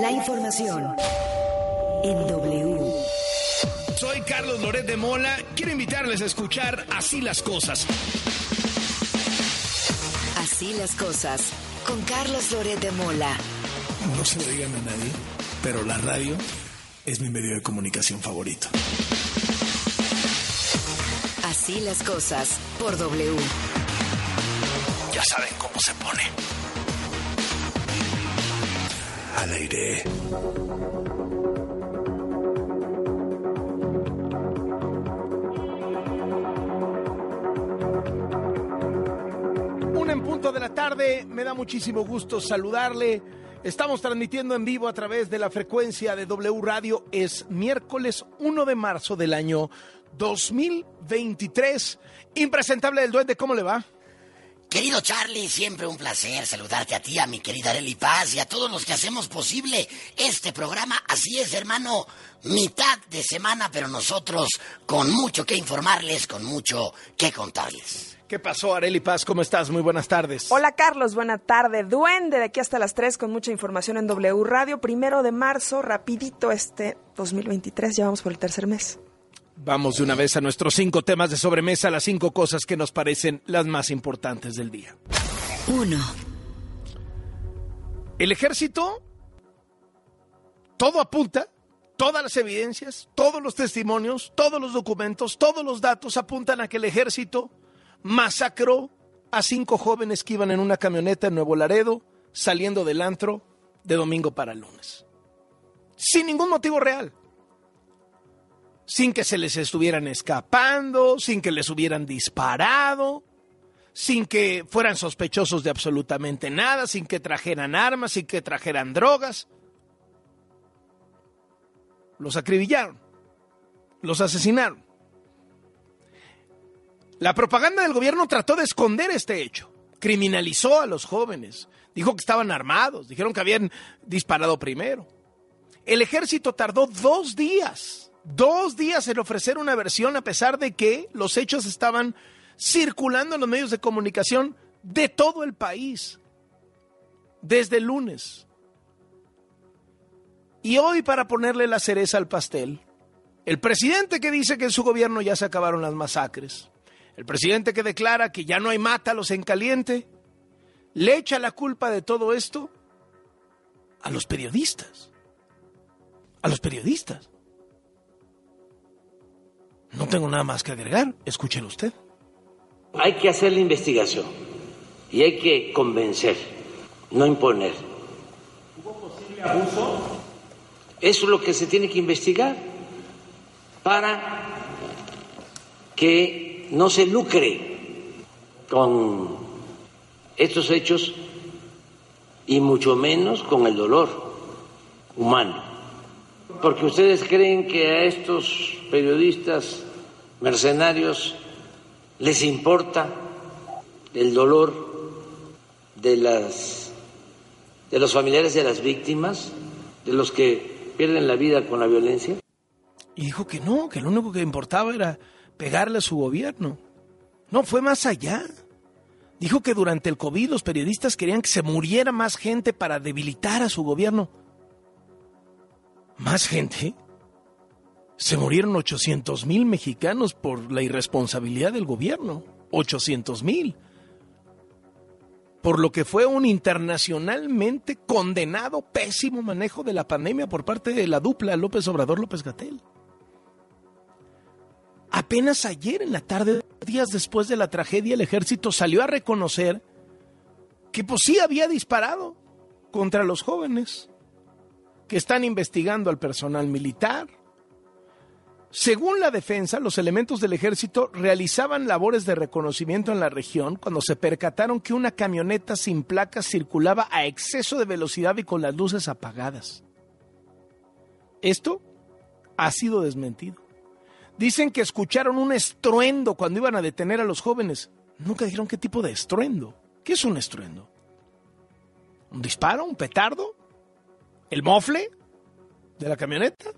La información en W. Soy Carlos Loret de Mola. Quiero invitarles a escuchar Así las cosas. Así las cosas con Carlos Loret de Mola. No se lo digan a nadie, pero la radio es mi medio de comunicación favorito. Así las cosas por W. Ya saben cómo se pone. Al aire. Una en punto de la tarde, me da muchísimo gusto saludarle. Estamos transmitiendo en vivo a través de la frecuencia de W Radio. Es miércoles 1 de marzo del año 2023. Impresentable del duende, ¿cómo le va? Querido Charlie, siempre un placer saludarte a ti, a mi querida Arely Paz y a todos los que hacemos posible este programa. Así es, hermano, mitad de semana, pero nosotros con mucho que informarles, con mucho que contarles. ¿Qué pasó, Areli Paz? ¿Cómo estás? Muy buenas tardes. Hola Carlos, buena tarde. Duende de aquí hasta las 3 con mucha información en W Radio. Primero de marzo, rapidito este 2023, ya vamos por el tercer mes. Vamos de una vez a nuestros cinco temas de sobremesa, las cinco cosas que nos parecen las más importantes del día. 1. El ejército, todo apunta, todas las evidencias, todos los testimonios, todos los documentos, todos los datos apuntan a que el ejército masacró a cinco jóvenes que iban en una camioneta en Nuevo Laredo, saliendo del antro de domingo para lunes. Sin ningún motivo real. Sin que se les estuvieran escapando, sin que les hubieran disparado, sin que fueran sospechosos de absolutamente nada, sin que trajeran armas, sin que trajeran drogas. Los acribillaron, los asesinaron. La propaganda del gobierno trató de esconder este hecho. Criminalizó a los jóvenes. Dijo que estaban armados. Dijeron que habían disparado primero. El ejército tardó dos días, dos días en ofrecer una versión a pesar de que los hechos estaban circulando en los medios de comunicación de todo el país. Desde lunes. Y hoy, para ponerle la cereza al pastel, el presidente que dice que en su gobierno ya se acabaron las masacres, el presidente que declara que ya no hay mátalos en caliente, le echa la culpa de todo esto a los periodistas. A los periodistas. No tengo nada más que agregar, escúchelo usted. Hay que hacer la investigación y hay que convencer, no imponer. ¿Hubo posible abuso? Eso es lo que se tiene que investigar para que no se lucre con estos hechos y mucho menos con el dolor humano. Porque ustedes creen que a estos periodistas mercenarios les importa el dolor de las de los familiares de las víctimas, de los que pierden la vida con la violencia. Y dijo que no, que lo único que importaba era pegarle a su gobierno. No, fue más allá. Dijo que durante el COVID los periodistas querían que se muriera más gente para debilitar a su gobierno. ¿Más gente? Se murieron 800 mil mexicanos por la irresponsabilidad del gobierno. 800 mil. Por lo que fue un internacionalmente condenado pésimo manejo de la pandemia por parte de la dupla López Obrador-López Gatel. Apenas ayer en la tarde, días después de la tragedia, el ejército salió a reconocer que pues sí había disparado contra los jóvenes, que están investigando al personal militar. Según la defensa, los elementos del ejército realizaban labores de reconocimiento en la región cuando se percataron que una camioneta sin placas circulaba a exceso de velocidad y con las luces apagadas. Esto ha sido desmentido. Dicen que escucharon un estruendo cuando iban a detener a los jóvenes. Nunca dijeron qué tipo de estruendo. ¿Qué es un estruendo? ¿Un disparo? ¿Un petardo? ¿El mofle de la camioneta?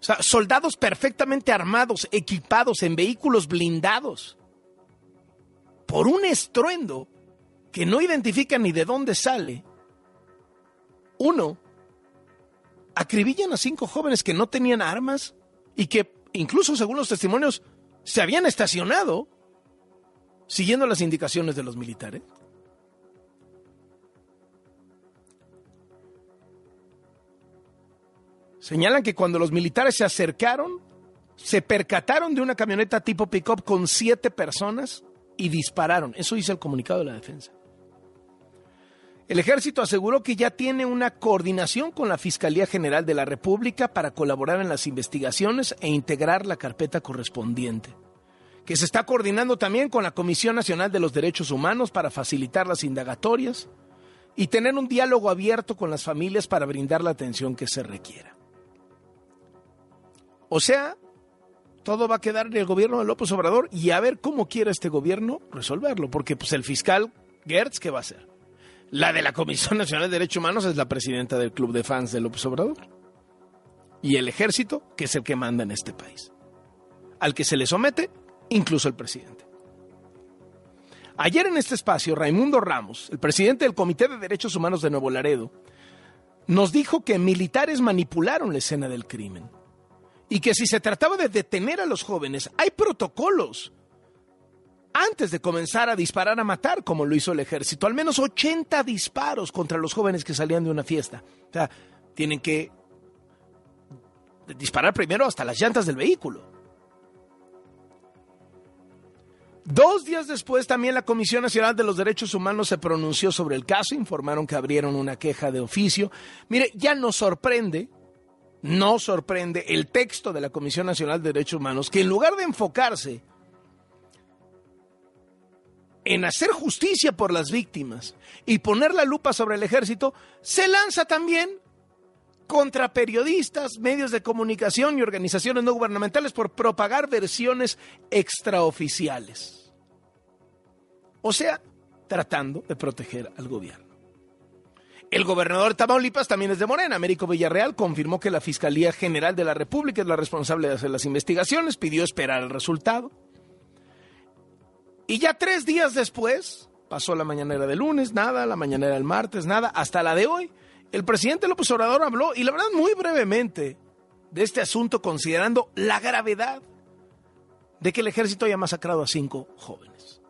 O sea, soldados perfectamente armados, equipados en vehículos blindados. Por un estruendo que no identifican ni de dónde sale, Uno, acribillan a cinco jóvenes que no tenían armas y que, incluso según los testimonios, se habían estacionado siguiendo las indicaciones de los militares. Señalan que cuando los militares se acercaron, se percataron de una camioneta tipo pick-up con siete personas y dispararon. Eso dice el comunicado de la defensa. El ejército aseguró que ya tiene una coordinación con la Fiscalía General de la República para colaborar en las investigaciones e integrar la carpeta correspondiente, que se está coordinando también con la Comisión Nacional de los Derechos Humanos para facilitar las indagatorias y tener un diálogo abierto con las familias para brindar la atención que se requiera. O sea, todo va a quedar en el gobierno de López Obrador y a ver cómo quiere este gobierno resolverlo, porque pues el fiscal Gertz, ¿qué va a hacer? La de la Comisión Nacional de Derechos Humanos es la presidenta del Club de Fans de López Obrador. Y el ejército, que es el que manda en este país. Al que se le somete, incluso el presidente. Ayer en este espacio, Raimundo Ramos, el presidente del Comité de Derechos Humanos de Nuevo Laredo, nos dijo que militares manipularon la escena del crimen y que si se trataba de detener a los jóvenes, hay protocolos antes de comenzar a disparar a matar, como lo hizo el ejército. Al menos 80 disparos contra los jóvenes que salían de una fiesta. O sea, tienen que disparar primero hasta las llantas del vehículo. Dos días después también la Comisión Nacional de los Derechos Humanos se pronunció sobre el caso, informaron que abrieron una queja de oficio. Mire, ya nos sorprende, no sorprende el texto de la Comisión Nacional de Derechos Humanos, que en lugar de enfocarse en hacer justicia por las víctimas y poner la lupa sobre el ejército, se lanza también contra periodistas, medios de comunicación y organizaciones no gubernamentales por propagar versiones extraoficiales. O sea, tratando de proteger al gobierno. El gobernador de Tamaulipas también es de Morena. Américo Villarreal confirmó que la Fiscalía General de la República es la responsable de hacer las investigaciones, pidió esperar el resultado. Y ya tres días después, pasó la mañanera de lunes, nada, la mañanera del martes, nada, hasta la de hoy, el presidente López Obrador habló, y la verdad muy brevemente, de este asunto considerando la gravedad de que el ejército haya masacrado a cinco jóvenes.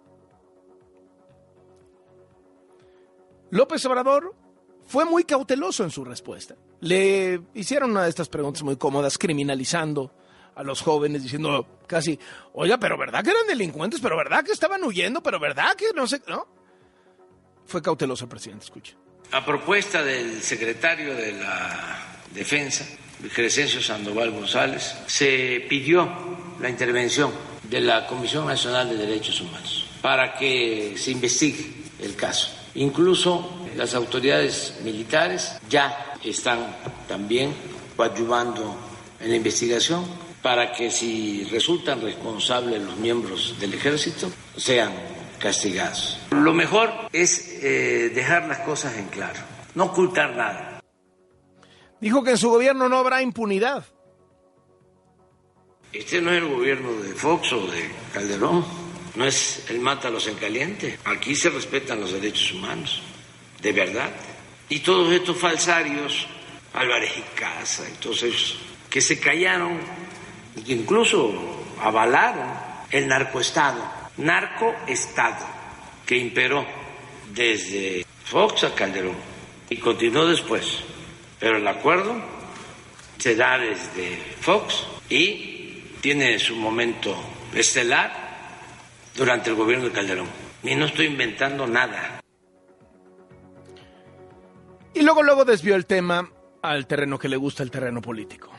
López Obrador fue muy cauteloso en su respuesta. Le hicieron una de estas preguntas muy cómodas, criminalizando a los jóvenes diciendo casi, oiga, pero ¿verdad que eran delincuentes? ¿Pero verdad que estaban huyendo? ¿Pero verdad que no sé? ¿No? Fue cauteloso el presidente, escucha. A propuesta del secretario de la Defensa, Crescencio Sandoval González, se pidió la intervención de la Comisión Nacional de Derechos Humanos para que se investigue el caso. Incluso las autoridades militares ya están también coadyuvando en la investigación para que si resultan responsables los miembros del ejército sean castigados. Lo mejor es eh, dejar las cosas en claro, no ocultar nada. Dijo que en su gobierno no habrá impunidad. Este no es el gobierno de Fox o de Calderón, no es el mátalos en caliente. Aquí se respetan los derechos humanos, de verdad. Y todos estos falsarios, Álvarez y Casa ellos, que se callaron y que incluso avalaron el narcoestado, narcoestado que imperó desde Fox a Calderón y continuó después. Pero el acuerdo se da desde Fox y tiene su momento estelar durante el gobierno de Calderón. Y no estoy inventando nada. Y luego, luego desvió el tema al terreno que le gusta, el terreno político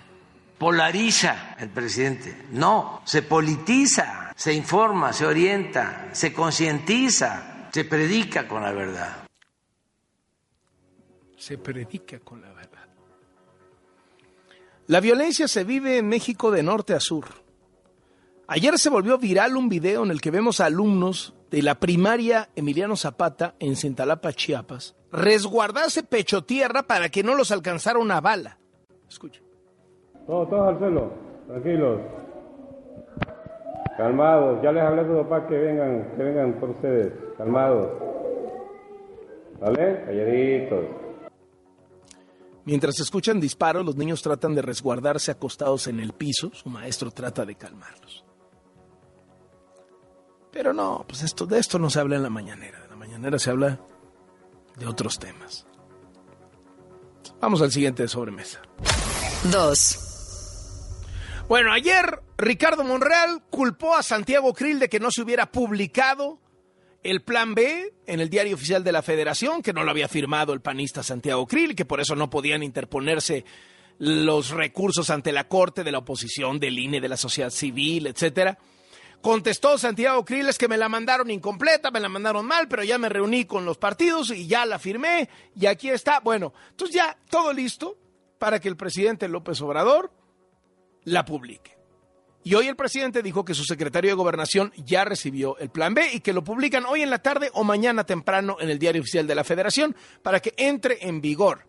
polariza el presidente. No, se politiza, se informa, se orienta, se concientiza, se predica con la verdad. Se predica con la verdad. La violencia se vive en México de norte a sur. Ayer se volvió viral un video en el que vemos a alumnos de la primaria Emiliano Zapata en Cintalapa, Chiapas, resguardarse pecho tierra para que no los alcanzara una bala. Escucha. Todos, todos al suelo, tranquilos. Calmados, ya les hablé a sus papás que vengan, que vengan por ustedes, calmados. ¿Vale? Calladitos. Mientras escuchan disparos, los niños tratan de resguardarse acostados en el piso. Su maestro trata de calmarlos. Pero no, pues esto, de esto no se habla en la mañanera. En la mañanera se habla de otros temas. Vamos al siguiente de sobremesa. 2. Bueno, ayer Ricardo Monreal culpó a Santiago Krill de que no se hubiera publicado el plan B en el diario oficial de la Federación, que no lo había firmado el panista Santiago Krill que por eso no podían interponerse los recursos ante la Corte de la oposición, del INE, de la sociedad civil, etcétera. Contestó Santiago Krill es que me la mandaron incompleta, me la mandaron mal, pero ya me reuní con los partidos y ya la firmé y aquí está. Bueno, entonces ya todo listo para que el presidente López Obrador la publique. Y hoy el presidente dijo que su secretario de Gobernación ya recibió el plan B y que lo publican hoy en la tarde o mañana temprano en el diario oficial de la Federación para que entre en vigor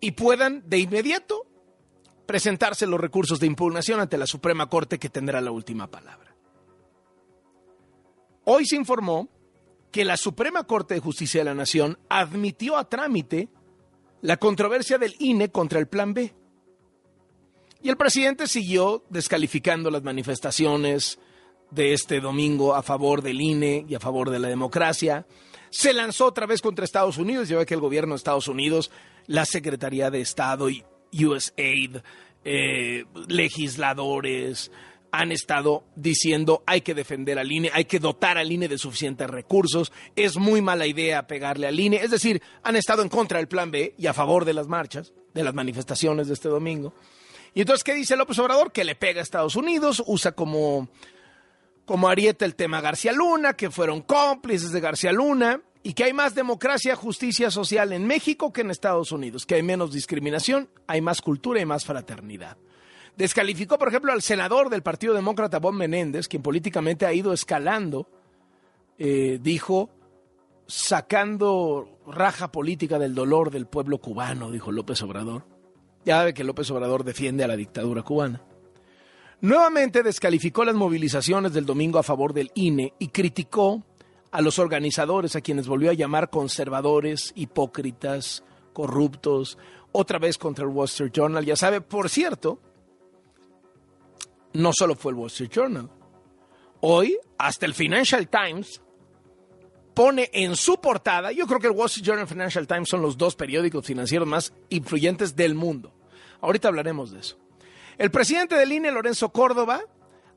y puedan de inmediato presentarse los recursos de impugnación ante la Suprema Corte que tendrá la última palabra. Hoy se informó que la Suprema Corte de Justicia de la Nación admitió a trámite la controversia del INE contra el plan B. Y el presidente siguió descalificando las manifestaciones de este domingo a favor del INE y a favor de la democracia. Se lanzó otra vez contra Estados Unidos, ya que el gobierno de Estados Unidos, la Secretaría de Estado y USAID, eh, legisladores, han estado diciendo hay que defender al INE, hay que dotar al INE de suficientes recursos, es muy mala idea pegarle al INE, es decir, han estado en contra del plan B y a favor de las marchas, de las manifestaciones de este domingo. Y entonces, ¿qué dice López Obrador? Que le pega a Estados Unidos, usa como, como arieta el tema García Luna, que fueron cómplices de García Luna, y que hay más democracia, justicia social en México que en Estados Unidos, que hay menos discriminación, hay más cultura y más fraternidad. Descalificó, por ejemplo, al senador del Partido Demócrata, Bob Menéndez, quien políticamente ha ido escalando, eh, dijo, sacando raja política del dolor del pueblo cubano, dijo López Obrador. Ya ve que López Obrador defiende a la dictadura cubana. Nuevamente descalificó las movilizaciones del domingo a favor del INE y criticó a los organizadores, a quienes volvió a llamar conservadores, hipócritas, corruptos, otra vez contra el Wall Street Journal. Ya sabe, por cierto, no solo fue el Wall Street Journal. Hoy, hasta el Financial Times pone en su portada, yo creo que el Wall Street Journal y Financial Times son los dos periódicos financieros más influyentes del mundo. Ahorita hablaremos de eso. El presidente del INE, Lorenzo Córdoba,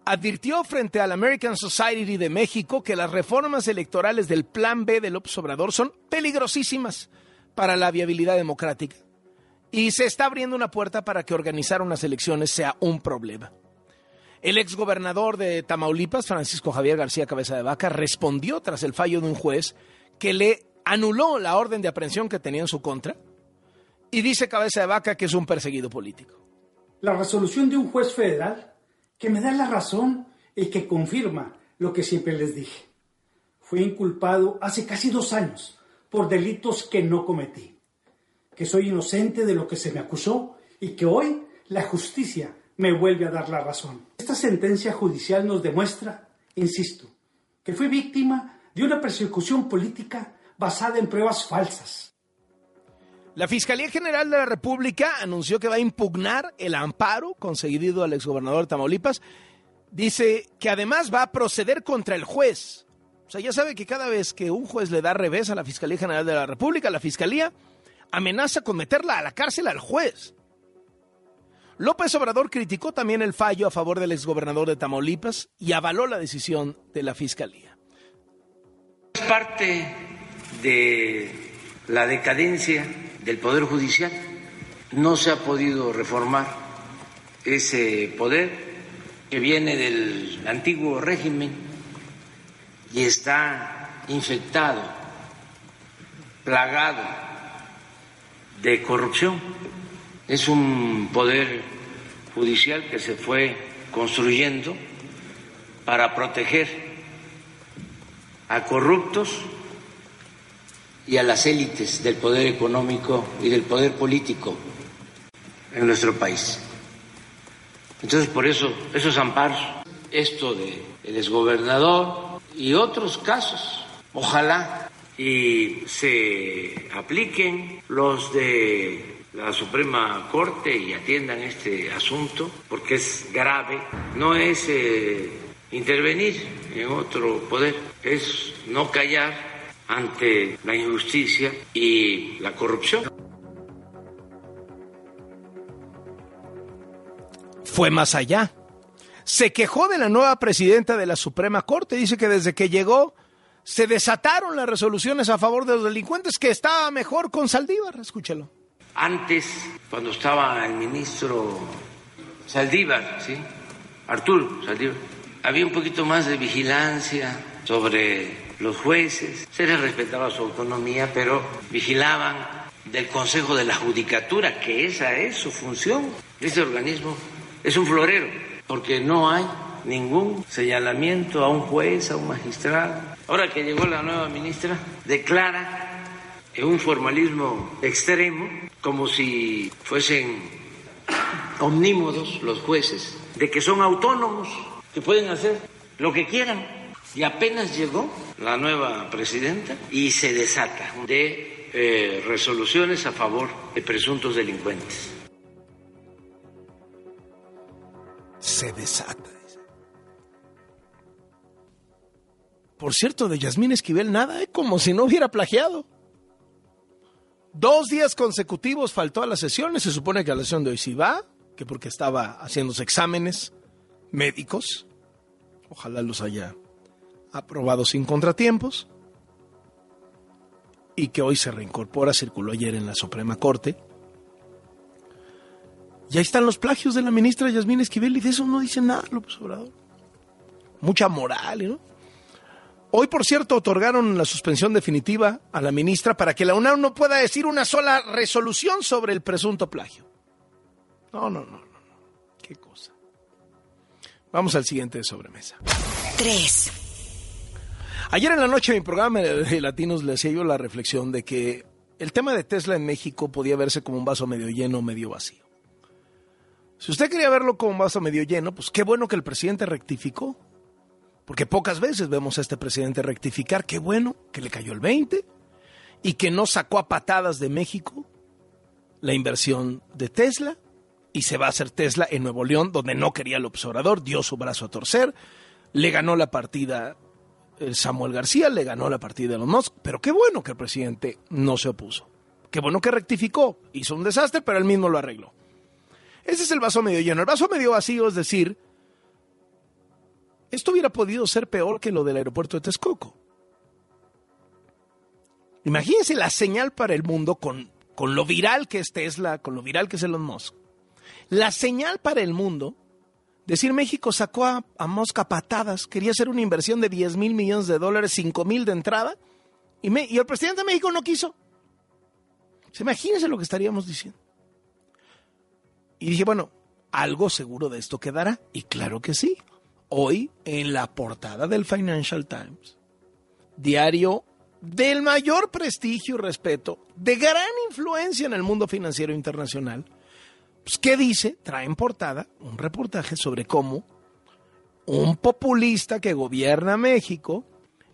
advirtió frente al American Society de México que las reformas electorales del Plan B de López Obrador son peligrosísimas para la viabilidad democrática y se está abriendo una puerta para que organizar unas elecciones sea un problema. El exgobernador de Tamaulipas, Francisco Javier García Cabeza de Vaca, respondió tras el fallo de un juez que le anuló la orden de aprehensión que tenía en su contra y dice Cabeza de Vaca que es un perseguido político. La resolución de un juez federal que me da la razón y que confirma lo que siempre les dije. Fui inculpado hace casi dos años por delitos que no cometí, que soy inocente de lo que se me acusó y que hoy la justicia me vuelve a dar la razón. Esta sentencia judicial nos demuestra, insisto, que fui víctima de una persecución política basada en pruebas falsas. La Fiscalía General de la República anunció que va a impugnar el amparo concedido al exgobernador de Tamaulipas. Dice que además va a proceder contra el juez. O sea, ya sabe que cada vez que un juez le da revés a la Fiscalía General de la República, la Fiscalía amenaza con meterla a la cárcel al juez. López Obrador criticó también el fallo a favor del exgobernador de Tamaulipas y avaló la decisión de la Fiscalía. Es parte de la decadencia del Poder Judicial. No se ha podido reformar ese poder que viene del antiguo régimen y está infectado, plagado de corrupción es un poder judicial que se fue construyendo para proteger a corruptos y a las élites del poder económico y del poder político en nuestro país. Entonces, por eso, esos amparos, esto del el exgobernador y otros casos, ojalá y se apliquen los de la Suprema Corte y atiendan este asunto porque es grave. No es eh, intervenir en otro poder, es no callar ante la injusticia y la corrupción. Fue más allá. Se quejó de la nueva presidenta de la Suprema Corte. Dice que desde que llegó se desataron las resoluciones a favor de los delincuentes, que estaba mejor con Saldívar. Escúchelo. Antes, cuando estaba el ministro Saldívar, ¿sí? Arturo Saldívar, había un poquito más de vigilancia sobre los jueces, se les respetaba su autonomía, pero vigilaban del Consejo de la Judicatura, que esa es su función. Este organismo es un florero, porque no hay ningún señalamiento a un juez, a un magistrado. Ahora que llegó la nueva ministra, declara en un formalismo extremo, como si fuesen omnímodos los jueces, de que son autónomos, que pueden hacer lo que quieran. Y apenas llegó la nueva presidenta y se desata de eh, resoluciones a favor de presuntos delincuentes. Se desata. Por cierto, de Yasmín Esquivel nada, ¿eh? como si no hubiera plagiado. Dos días consecutivos faltó a las sesiones. Se supone que a la sesión de hoy sí va, que porque estaba haciéndose exámenes médicos. Ojalá los haya aprobado sin contratiempos. Y que hoy se reincorpora, circuló ayer en la Suprema Corte. Y ahí están los plagios de la ministra Yasmín Esquivel y de eso no dice nada López Obrador. Mucha moral, ¿no? Hoy, por cierto, otorgaron la suspensión definitiva a la ministra para que la UNAM no pueda decir una sola resolución sobre el presunto plagio. No, no, no, no. Qué cosa. Vamos al siguiente de sobremesa. 3. Ayer en la noche en mi programa de Latinos le hacía yo la reflexión de que el tema de Tesla en México podía verse como un vaso medio lleno o medio vacío. Si usted quería verlo como un vaso medio lleno, pues qué bueno que el presidente rectificó porque pocas veces vemos a este presidente rectificar. Qué bueno que le cayó el 20 y que no sacó a patadas de México la inversión de Tesla y se va a hacer Tesla en Nuevo León, donde no quería el observador, dio su brazo a torcer, le ganó la partida Samuel García, le ganó la partida de los Musk, pero qué bueno que el presidente no se opuso. Qué bueno que rectificó, hizo un desastre, pero él mismo lo arregló. Ese es el vaso medio lleno. El vaso medio vacío es decir, esto hubiera podido ser peor que lo del aeropuerto de Texcoco. Imagínense la señal para el mundo con, con lo viral que es Tesla, con lo viral que es Elon Musk. La señal para el mundo, decir México sacó a, a Musk a patadas, quería hacer una inversión de 10 mil millones de dólares, 5 mil de entrada, y, me, y el presidente de México no quiso. Imagínense lo que estaríamos diciendo. Y dije, bueno, algo seguro de esto quedará. Y claro que sí hoy en la portada del Financial Times, diario del mayor prestigio y respeto, de gran influencia en el mundo financiero internacional, pues, ¿qué dice? Trae en portada un reportaje sobre cómo un populista que gobierna México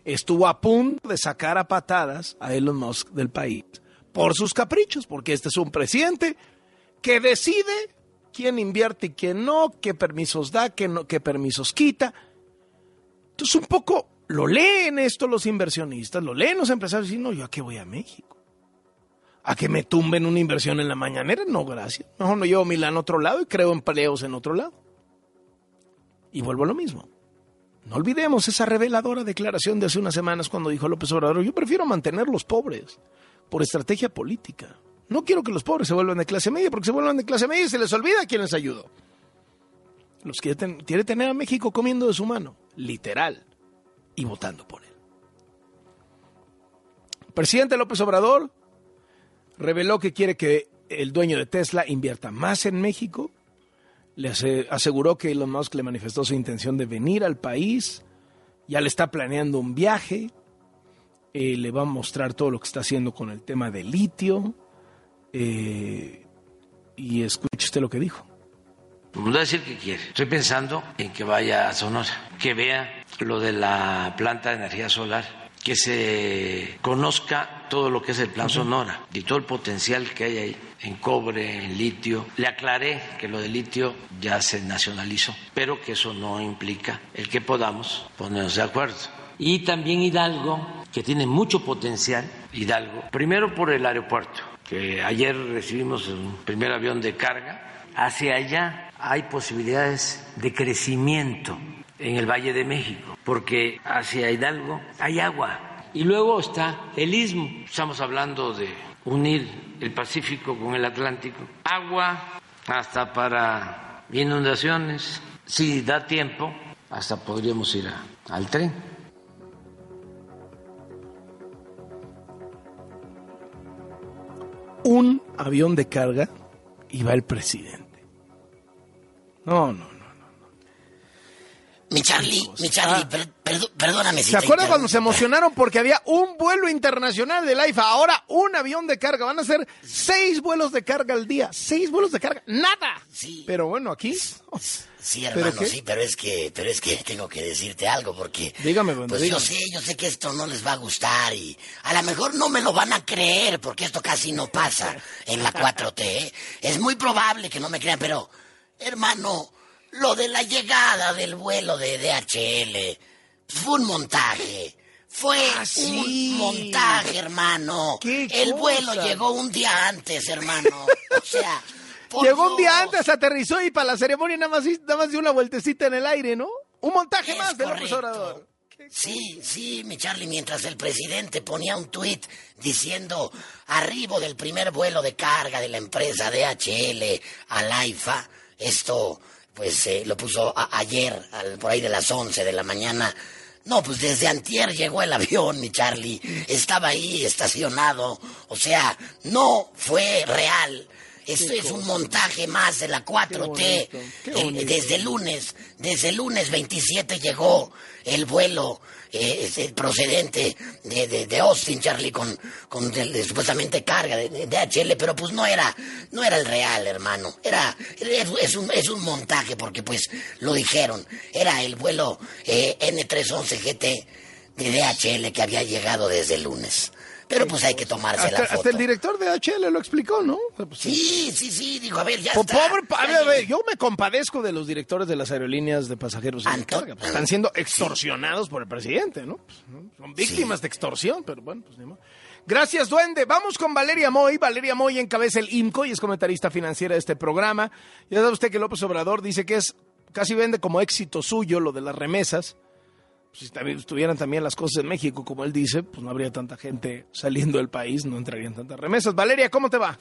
estuvo a punto de sacar a patadas a Elon Musk del país por sus caprichos, porque este es un presidente que decide quién invierte y quién no, qué permisos da, qué, no, permisos quita. Entonces un poco lo leen esto los inversionistas, lo leen los empresarios y no, yo a qué voy a México. ¿A que me tumben una inversión en la mañanera? No, gracias. Mejor no llevo Milán a otro lado y creo empleos en otro lado. Y vuelvo a lo mismo. No olvidemos esa reveladora declaración de hace unas semanas cuando dijo López Obrador, yo prefiero mantener los pobres por estrategia política. No quiero que los pobres se vuelvan de clase media, porque se vuelvan de clase media y se les olvida quién les ayudó. Los que quiere tener a México comiendo de su mano, literal, y votando por él. Presidente López Obrador reveló que quiere que el dueño de Tesla invierta más en México. Le aseguró que Elon Musk le manifestó su intención de venir al país. Ya le está planeando un viaje. Eh, le va a mostrar todo lo que está haciendo con el tema del litio. Eh, y escuche usted lo que dijo. No decir que quiere. Estoy pensando en que vaya a Sonora, que vea lo de la planta de energía solar que se conozca todo lo que es el Plan Sonora y todo el potencial que hay ahí en cobre, en litio. Le aclaré que lo de litio ya se nacionalizó, pero que eso no implica el que podamos ponernos de acuerdo. Y también Hidalgo, que tiene mucho potencial, Hidalgo, primero por el aeropuerto, que ayer recibimos un primer avión de carga, hacia allá hay posibilidades de crecimiento en el Valle de México, porque hacia Hidalgo hay agua. Y luego está el istmo, estamos hablando de unir el Pacífico con el Atlántico, agua hasta para inundaciones, si da tiempo, hasta podríamos ir al tren. Un avión de carga y va el presidente. No, no. Mi Charlie, mi Charlie, per- perdo- perdóname si ¿Se acuerdan cuando se emocionaron porque había un vuelo internacional del AIFA? Ahora un avión de carga. Van a ser seis vuelos de carga al día. Seis vuelos de carga. ¡Nada! Sí. Pero bueno, aquí. Sí, ¿Pero hermano, qué? sí, pero es que, pero es que tengo que decirte algo porque, Dígame, bueno, pues dígame. yo sé, yo sé que esto no les va a gustar y a lo mejor no me lo van a creer porque esto casi no pasa en la 4T. ¿eh? Es muy probable que no me crean, pero, hermano, lo de la llegada del vuelo de DHL fue un montaje. Fue Ah, sí. un montaje, hermano. ¿Qué El vuelo llegó un día antes, hermano. O sea, por Llegó un día antes, aterrizó y para la ceremonia nada más, nada más dio una vueltecita en el aire, ¿no? Un montaje Es más de López. Obrador. Sí, sí, mi Charlie, mientras el presidente ponía un tuit diciendo arribo del primer vuelo de carga de la empresa DHL a la IFA, esto pues eh, lo puso a- ayer, al- por ahí de las 11 de la mañana. No, pues desde antier llegó el avión, mi Charlie. Estaba ahí estacionado. O sea, no fue real. Esto es un montaje más de la 4T. bonito, qué El- bonito. desde el lunes, desde el lunes 27 llegó el vuelo eh, este, procedente de, de, Austin, Charlie, con, con supuestamente carga de, DHL, pero pues no era, no era el real, hermano. Era, es un, es un montaje porque pues lo dijeron. Era el vuelo eh, N311 GT de DHL que había llegado desde el lunes. Pero pues hay que tomarse Hasta, la hasta foto. el director de HL lo explicó, ¿no? Pues, Sí, sí, sí, digo, a ver, ya Po- está. Pobre, a ver, a ver, yo me compadezco de los directores de las aerolíneas de pasajeros y de carga. Pues, están siendo extorsionados por el presidente, ¿no? Pues, ¿no? Son víctimas de extorsión, pero bueno, pues ni modo. Gracias, Duende. Vamos con Valeria Moy. Valeria Moy encabeza el IMCO y es comentarista financiera de este programa. Ya sabe usted que López Obrador dice que es casi vende como éxito suyo lo de las remesas. Pues, si también estuvieran también las cosas en México, como él dice, pues no habría tanta gente saliendo del país, no entrarían tantas remesas. Valeria, ¿cómo te va?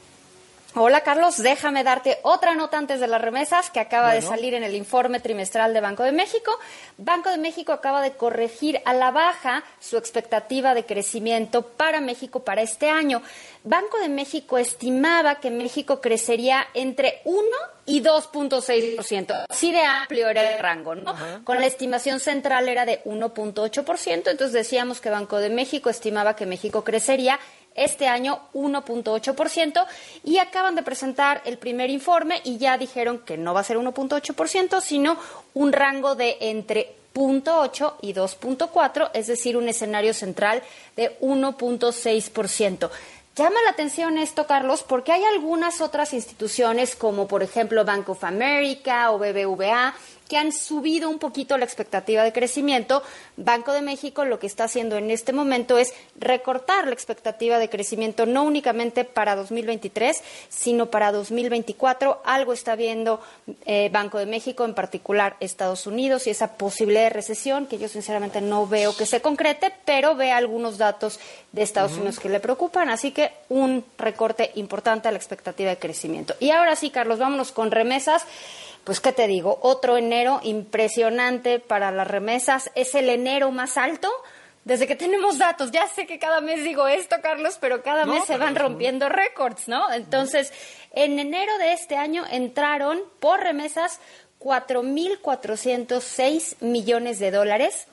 Hola Carlos, déjame darte otra nota antes de las remesas que acaba de salir en el informe trimestral de Banco de México. Banco de México acaba de corregir a la baja su expectativa de crecimiento para México para este año. Banco de México estimaba que México crecería entre 1 y 2.6%. Así de amplio era el rango, ¿no? Con la estimación central era de 1.8%, entonces decíamos que Banco de México estimaba que México crecería este año 1.8% y acaban de presentar el primer informe y ya dijeron que no va a ser 1.8%, sino un rango de entre 0.8 y 2.4, es decir, un escenario central de 1.6%. Llama la atención esto, Carlos, porque hay algunas otras instituciones, como por ejemplo Bank of America o BBVA, que han subido un poquito la expectativa de crecimiento. Banco de México lo que está haciendo en este momento es recortar la expectativa de crecimiento no únicamente para 2023, sino para 2024. Algo está viendo eh, Banco de México, en particular Estados Unidos, y esa posibilidad de recesión que yo sinceramente no veo que se concrete, pero ve algunos datos de Estados Unidos que le preocupan. Así que un recorte importante a la expectativa de crecimiento. Y ahora sí, Carlos, vámonos con remesas. Pues, ¿qué te digo? Otro enero impresionante para las remesas. Es el enero más alto desde que tenemos datos. Ya sé que cada mes digo esto, Carlos, pero cada No, mes se van rompiendo récords, ¿no? Entonces, en enero de este año entraron por remesas 4.406 millones de dólares.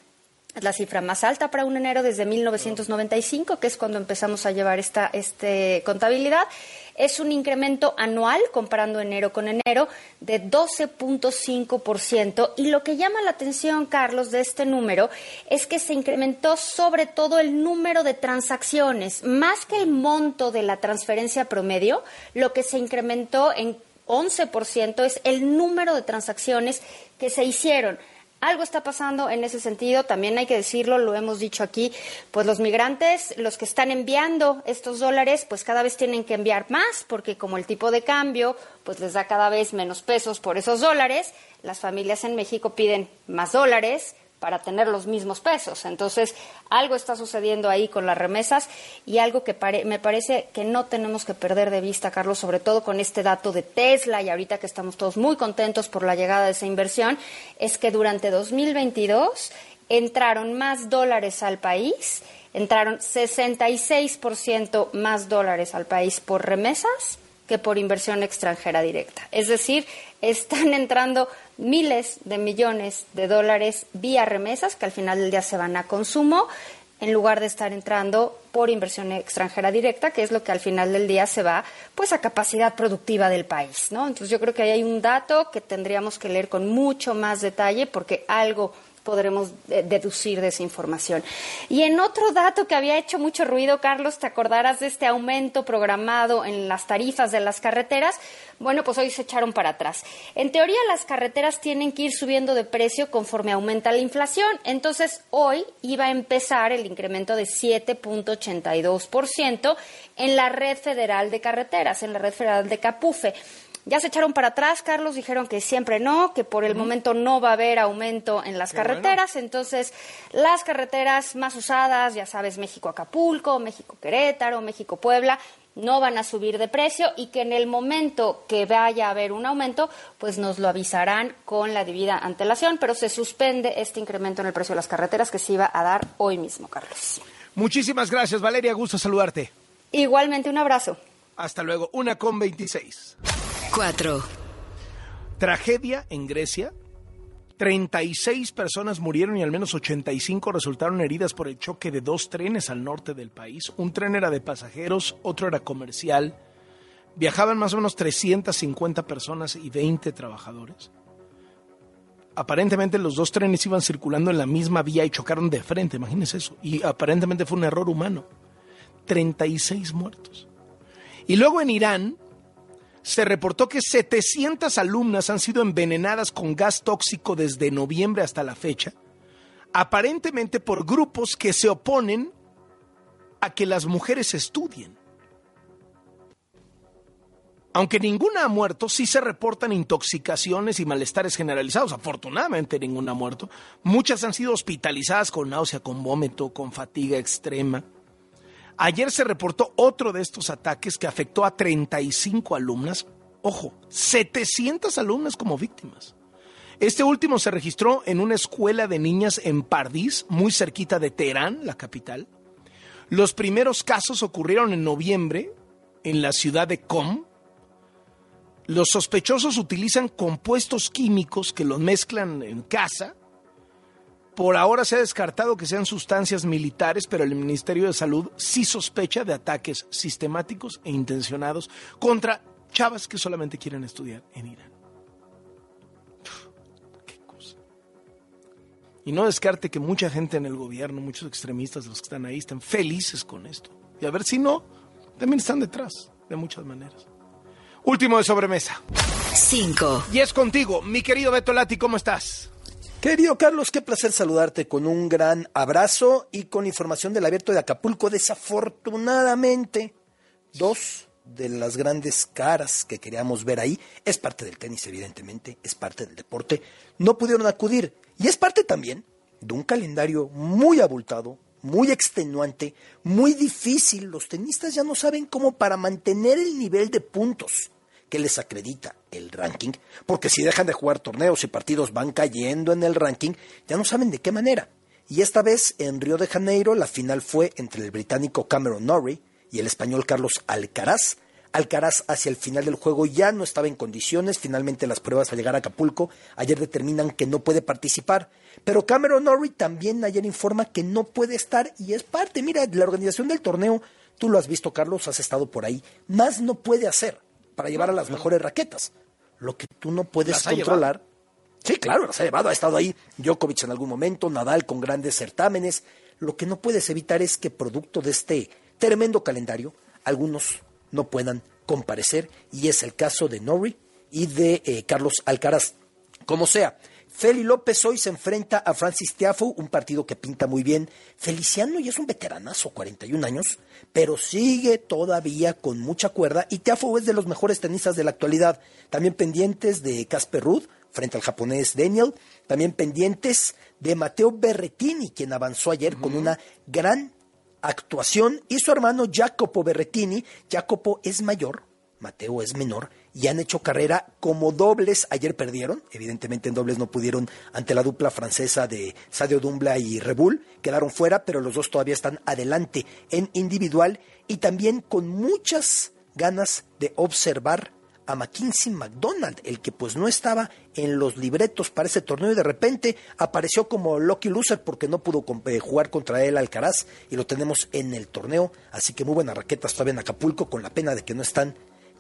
Es la cifra más alta para un enero desde 1995, que es cuando empezamos a llevar esta este, contabilidad. Es un incremento anual, comparando enero con enero, de 12.5%. Y lo que llama la atención, Carlos, de este número es que se incrementó sobre todo el número de transacciones, más que el monto de la transferencia promedio, lo que se incrementó en 11% es el número de transacciones que se hicieron. Algo está pasando en ese sentido, también hay que decirlo, lo hemos dicho aquí, pues los migrantes, los que están enviando estos dólares, pues cada vez tienen que enviar más, porque como el tipo de cambio, pues les da cada vez menos pesos por esos dólares, las familias en México piden más dólares, para tener los mismos pesos. Entonces, algo está sucediendo ahí con las remesas y algo que me parece que no tenemos que perder de vista, Carlos, sobre todo con este dato de Tesla y ahorita que estamos todos muy contentos por la llegada de esa inversión, es que durante 2022 entraron más dólares al país, entraron 66% más dólares al país por remesas que por inversión extranjera directa. Es decir, están entrando miles de millones de dólares vía remesas que al final del día se van a consumo en lugar de estar entrando por inversión extranjera directa, que es lo que al final del día se va pues a capacidad productiva del país, ¿no? Entonces yo creo que ahí hay un dato que tendríamos que leer con mucho más detalle porque algo podremos deducir de esa información. Y en otro dato que había hecho mucho ruido, Carlos, te acordarás de este aumento programado en las tarifas de las carreteras. Bueno, pues hoy se echaron para atrás. En teoría, las carreteras tienen que ir subiendo de precio conforme aumenta la inflación. Entonces, hoy iba a empezar el incremento de 7.82% en la red federal de carreteras, en la red federal de Capufe. Ya se echaron para atrás, Carlos, dijeron que siempre no, que por el momento no va a haber aumento en las carreteras. Entonces, las carreteras más usadas, ya sabes, México-Acapulco, México-Querétaro, México-Puebla, no van a subir de precio y que en el momento que vaya a haber un aumento, pues nos lo avisarán con la debida antelación, pero se suspende este incremento en el precio de las carreteras que se iba a dar hoy mismo, Carlos. Muchísimas gracias, Valeria. Gusto saludarte. Igualmente, un abrazo. Hasta luego. Una con 26. 4. Tragedia en Grecia. 36 personas murieron y al menos 85 resultaron heridas por el choque de dos trenes al norte del país. Un tren era de pasajeros, otro era comercial. Viajaban más o menos 350 personas y 20 trabajadores. Aparentemente los dos trenes iban circulando en la misma vía y chocaron de frente, imagínense eso. Y aparentemente fue un error humano. 36 muertos. Y luego en Irán, se reportó que 700 alumnas han sido envenenadas con gas tóxico desde noviembre hasta la fecha, aparentemente por grupos que se oponen a que las mujeres estudien. Aunque ninguna ha muerto, sí se reportan intoxicaciones y malestares generalizados. Afortunadamente ninguna ha muerto. Muchas han sido hospitalizadas con náusea, con vómito, con fatiga extrema. Ayer se reportó otro de estos ataques que afectó a 35 alumnas. Ojo, 700 alumnas como víctimas. Este último se registró en una escuela de niñas en Pardiz, muy cerquita de Teherán, la capital. Los primeros casos ocurrieron en noviembre en la ciudad de Qom. Los sospechosos utilizan compuestos químicos que los mezclan en casa por ahora se ha descartado que sean sustancias militares, pero el Ministerio de Salud sí sospecha de ataques sistemáticos e intencionados contra chavas que solamente quieren estudiar en Irán. qué cosa. Y no descarte que mucha gente en el gobierno, muchos extremistas, los que están ahí, están felices con esto. Y a ver si no, también están detrás, de muchas maneras. Último de sobremesa. Cinco. Y es contigo, mi querido Beto Lati, ¿cómo estás? Querido Carlos, qué placer saludarte con un gran abrazo y con información del abierto de Acapulco. Desafortunadamente, dos de las grandes caras que queríamos ver ahí, es parte del tenis evidentemente, es parte del deporte, no pudieron acudir. Y es parte también de un calendario muy abultado, muy extenuante, muy difícil. Los tenistas ya no saben cómo para mantener el nivel de puntos que les acredita el ranking, porque si dejan de jugar torneos y partidos van cayendo en el ranking, ya no saben de qué manera. Y esta vez en Río de Janeiro la final fue entre el británico Cameron Norrie y el español Carlos Alcaraz, Alcaraz hacia el final del juego ya no estaba en condiciones, finalmente las pruebas al llegar a Acapulco ayer determinan que no puede participar, pero Cameron Norrie también ayer informa que no puede estar y es parte, mira, la organización del torneo, tú lo has visto Carlos, has estado por ahí, más no puede hacer para llevar a las mejores raquetas, lo que tú no puedes controlar. Sí, claro, las ha llevado, ha estado ahí Djokovic en algún momento, Nadal con grandes certámenes, lo que no puedes evitar es que producto de este tremendo calendario, algunos no puedan comparecer y es el caso de Norrie y de eh, Carlos Alcaraz. Como sea, Feli López hoy se enfrenta a Francis Tiafoe, un partido que pinta muy bien. Feliciano ya es un veteranazo, 41 años, pero sigue todavía con mucha cuerda y Tiafoe es de los mejores tenistas de la actualidad. También pendientes de Casper Ruud frente al japonés Daniel, también pendientes de Mateo Berretini, quien avanzó ayer con una gran actuación y su hermano Jacopo Berretini. Jacopo es mayor, Mateo es menor y han hecho carrera como dobles. Ayer perdieron, evidentemente en dobles no pudieron ante la dupla francesa de Sadio Dumbla y Rebull, quedaron fuera, pero los dos todavía están adelante en individual y también con muchas ganas de observar a McKinsey McDonald, el que pues no estaba en los libretos para ese torneo y de repente apareció como lucky loser porque no pudo eh, jugar contra él Alcaraz y lo tenemos en el torneo, así que muy buenas raquetas todavía en Acapulco con la pena de que no están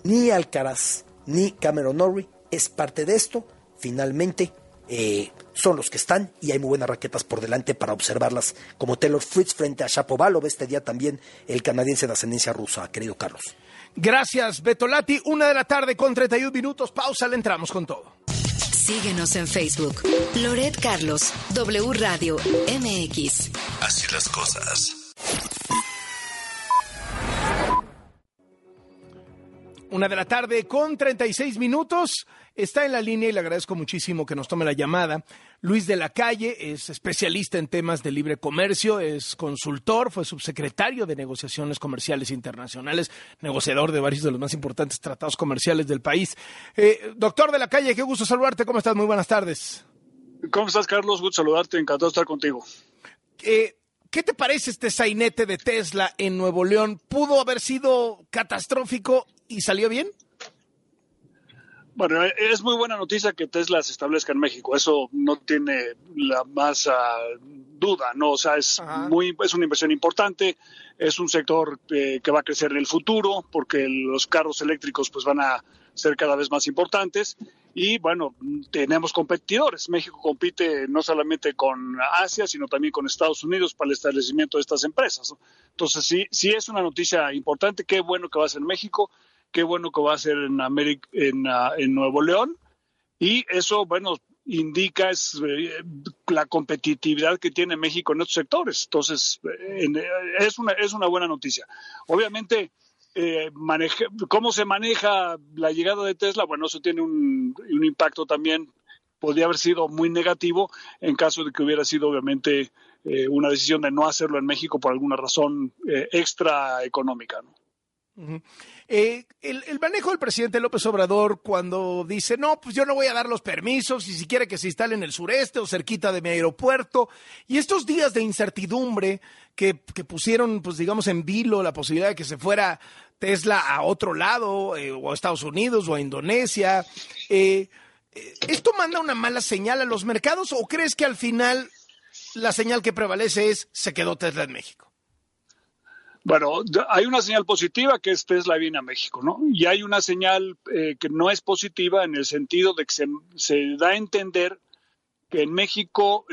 ni Alcaraz ni Cameron Norrie, es parte de esto, finalmente eh, son los que están y hay muy buenas raquetas por delante para observarlas, como Taylor Fritz frente a Shapovalov, este día también el canadiense de ascendencia rusa, querido Carlos. Gracias, Betolati. Una de la tarde con 31 minutos. Pausa, le entramos con todo. Síguenos en Facebook. Loret Carlos, W Radio, MX. Así las cosas. Una de la tarde con 36 minutos. Está en la línea y le agradezco muchísimo que nos tome la llamada. Luis de la Calle es especialista en temas de libre comercio, es consultor, fue subsecretario de negociaciones comerciales internacionales, negociador de varios de los más importantes tratados comerciales del país. Eh, doctor de la Calle, qué gusto saludarte. ¿Cómo estás? Muy buenas tardes. ¿Cómo estás, Carlos? Gusto saludarte. Encantado de estar contigo. Eh, ¿Qué te parece este sainete de Tesla en Nuevo León? ¿Pudo haber sido catastrófico y salió bien? Bueno, es muy buena noticia que Tesla se establezca en México. Eso no tiene la más ah, duda, ¿no? O sea, es, muy, es una inversión importante, es un sector eh, que va a crecer en el futuro porque los carros eléctricos pues van a ser cada vez más importantes y bueno, tenemos competidores. México compite no solamente con Asia, sino también con Estados Unidos para el establecimiento de estas empresas. Entonces, sí, sí es una noticia importante. Qué bueno que va a ser México qué bueno que va a ser en, América, en, ah, en Nuevo León. Y eso, bueno, indica es, eh, la competitividad que tiene México en estos sectores. Entonces, eh, es, una, es una buena noticia. Obviamente, eh, cómo se maneja la llegada de Tesla, bueno, eso tiene un, un, impacto también, podría haber sido muy negativo en caso de que hubiera sido, obviamente, una decisión de no hacerlo en México por alguna razón extra económica. ¿no? Eh, el, manejo del presidente López Obrador cuando dice, no, pues yo no voy a dar los permisos y si quiere que se instale en el sureste o cerquita de mi aeropuerto. Y estos días de incertidumbre que, pusieron, pues digamos, en vilo la posibilidad de que se fuera Tesla a otro lado, eh, o a Estados Unidos o a Indonesia. Eh, ¿Esto manda una mala señal a los mercados o crees que al final la señal que prevalece es se quedó Tesla en México? Bueno, hay una señal positiva que es Tesla viene a México, ¿no? Y hay una señal eh, que no es positiva en el sentido de que se, da a entender que en México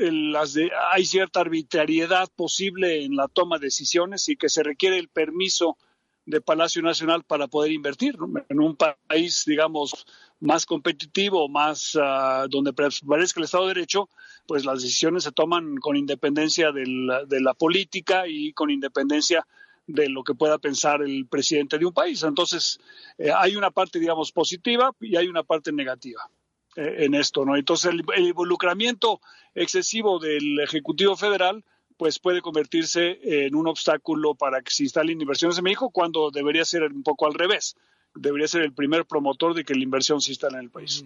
hay cierta arbitrariedad posible en la toma de decisiones y que se requiere el permiso de Palacio Nacional para poder invertir en un país, digamos, más competitivo, más uh, donde prevalezca el Estado de Derecho, pues las decisiones se toman con independencia de la política y con independencia de lo que pueda pensar el presidente de un país. Entonces, eh, hay una parte, digamos, positiva y hay una parte negativa eh, en esto, ¿no? Entonces, el, involucramiento excesivo del Ejecutivo Federal pues puede convertirse en un obstáculo para que se instalen inversiones en México cuando debería ser un poco al revés. Debería ser el primer promotor de que la inversión se instale en el país.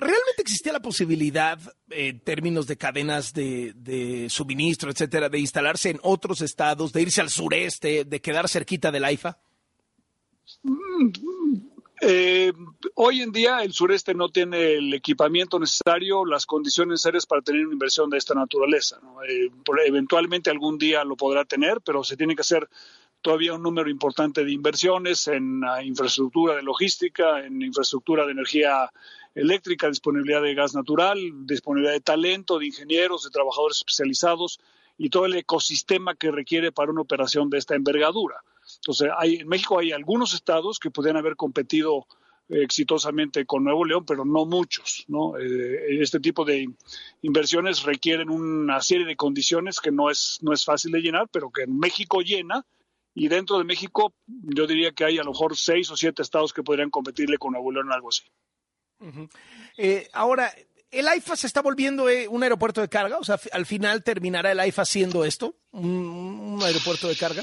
¿Realmente existía la posibilidad, en términos de cadenas de, suministro, etcétera, de instalarse en otros estados, de irse al sureste, de quedar cerquita del AIFA? Eh, hoy en día el sureste no tiene el equipamiento necesario, las condiciones necesarias para tener una inversión de esta naturaleza. Eh, eventualmente algún día lo podrá tener, pero se tiene que hacer todavía un número importante de inversiones en infraestructura de logística, en infraestructura de energía eléctrica, disponibilidad de gas natural, disponibilidad de talento, de ingenieros, de trabajadores especializados y todo el ecosistema que requiere para una operación de esta envergadura. Entonces, hay, en México hay algunos estados que podrían haber competido eh, exitosamente con Nuevo León, pero no muchos. ¿no? Eh, este tipo de inversiones requieren una serie de condiciones que no es, no es fácil de llenar, pero que en México llena. Y dentro de México, yo diría que hay a lo mejor seis o siete estados que podrían competirle con Nuevo León en algo así. Eh, ahora, ¿el AIFA se está volviendo un aeropuerto de carga? O sea, al final terminará el AIFA siendo esto, un aeropuerto de carga.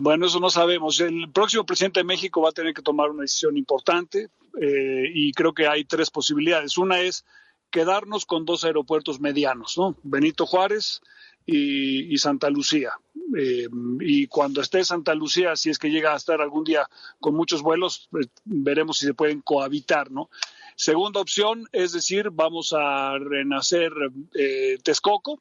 Bueno, eso no sabemos. El próximo presidente de México va a tener que tomar una decisión importante eh, y creo que hay tres posibilidades. Una es quedarnos con dos aeropuertos medianos, ¿no? Benito Juárez y, Santa Lucía. Eh, y cuando esté Santa Lucía, si es que llega a estar algún día con muchos vuelos, pues, veremos si se pueden cohabitar, ¿no? Segunda opción es decir, vamos a renacer eh, Texcoco,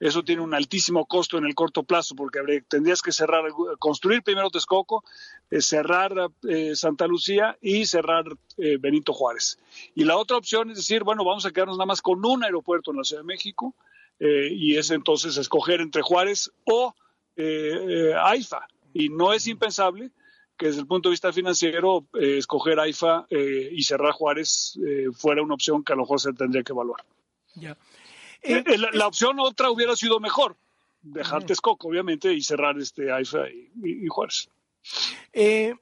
eso tiene un altísimo costo en el corto plazo porque tendrías que cerrar, construir primero Texcoco, eh, cerrar eh, Santa Lucía y cerrar Benito Juárez. Y la otra opción es decir, bueno, vamos a quedarnos nada más con un aeropuerto en la Ciudad de México y es entonces escoger entre Juárez o AIFA. Y no es impensable que desde el punto de vista financiero escoger AIFA y cerrar Juárez fuera una opción que a lo mejor se tendría que evaluar. Ya. Eh, eh, la, opción otra hubiera sido mejor, dejar Texcoco, obviamente, y cerrar este AIFA y, Juárez. Eh,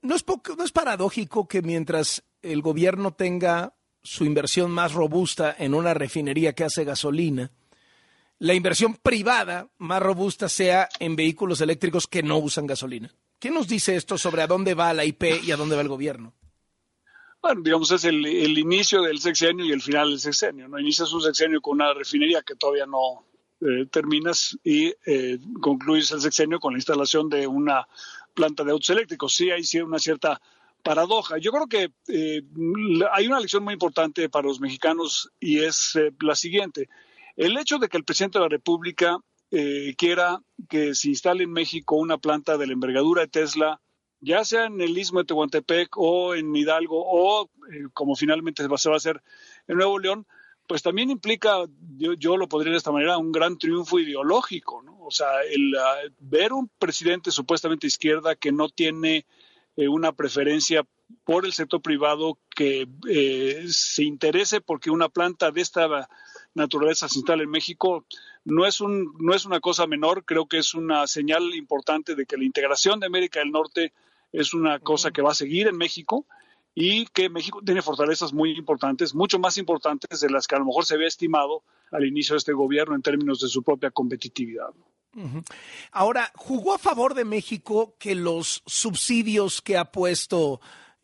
¿no, es ¿No es paradójico que mientras el gobierno tenga su inversión más robusta en una refinería que hace gasolina, la inversión privada más robusta sea en vehículos eléctricos que no usan gasolina? ¿Qué nos dice esto sobre a dónde va la IP y a dónde va el gobierno? bueno, digamos, es el, inicio del sexenio y el final del sexenio. ¿no? Inicias un sexenio con una refinería que todavía no eh, terminas y eh, concluyes el sexenio con la instalación de una planta de autos eléctricos. Sí, hay una cierta paradoja. Yo creo que eh, hay una lección muy importante para los mexicanos y es la siguiente. El hecho de que el presidente de la República quiera que se instale en México una planta de la envergadura de Tesla, ya sea en el istmo de Tehuantepec o en Hidalgo o eh, como finalmente se va a hacer en Nuevo León, pues también implica, yo, lo podría de esta manera, un gran triunfo ideológico, ¿no? O sea, el ah, ver un presidente supuestamente izquierda que no tiene eh, una preferencia por el sector privado que eh, se interese porque una planta de esta naturaleza se instale en México no es un no es una cosa menor creo que es una señal importante de que la integración de América del Norte es una cosa que va a seguir en México y que México tiene fortalezas muy importantes, mucho más importantes de las que a lo mejor se había estimado al inicio de este gobierno en términos de su propia competitividad. Ahora, ¿jugó a favor de México que los subsidios que ha puesto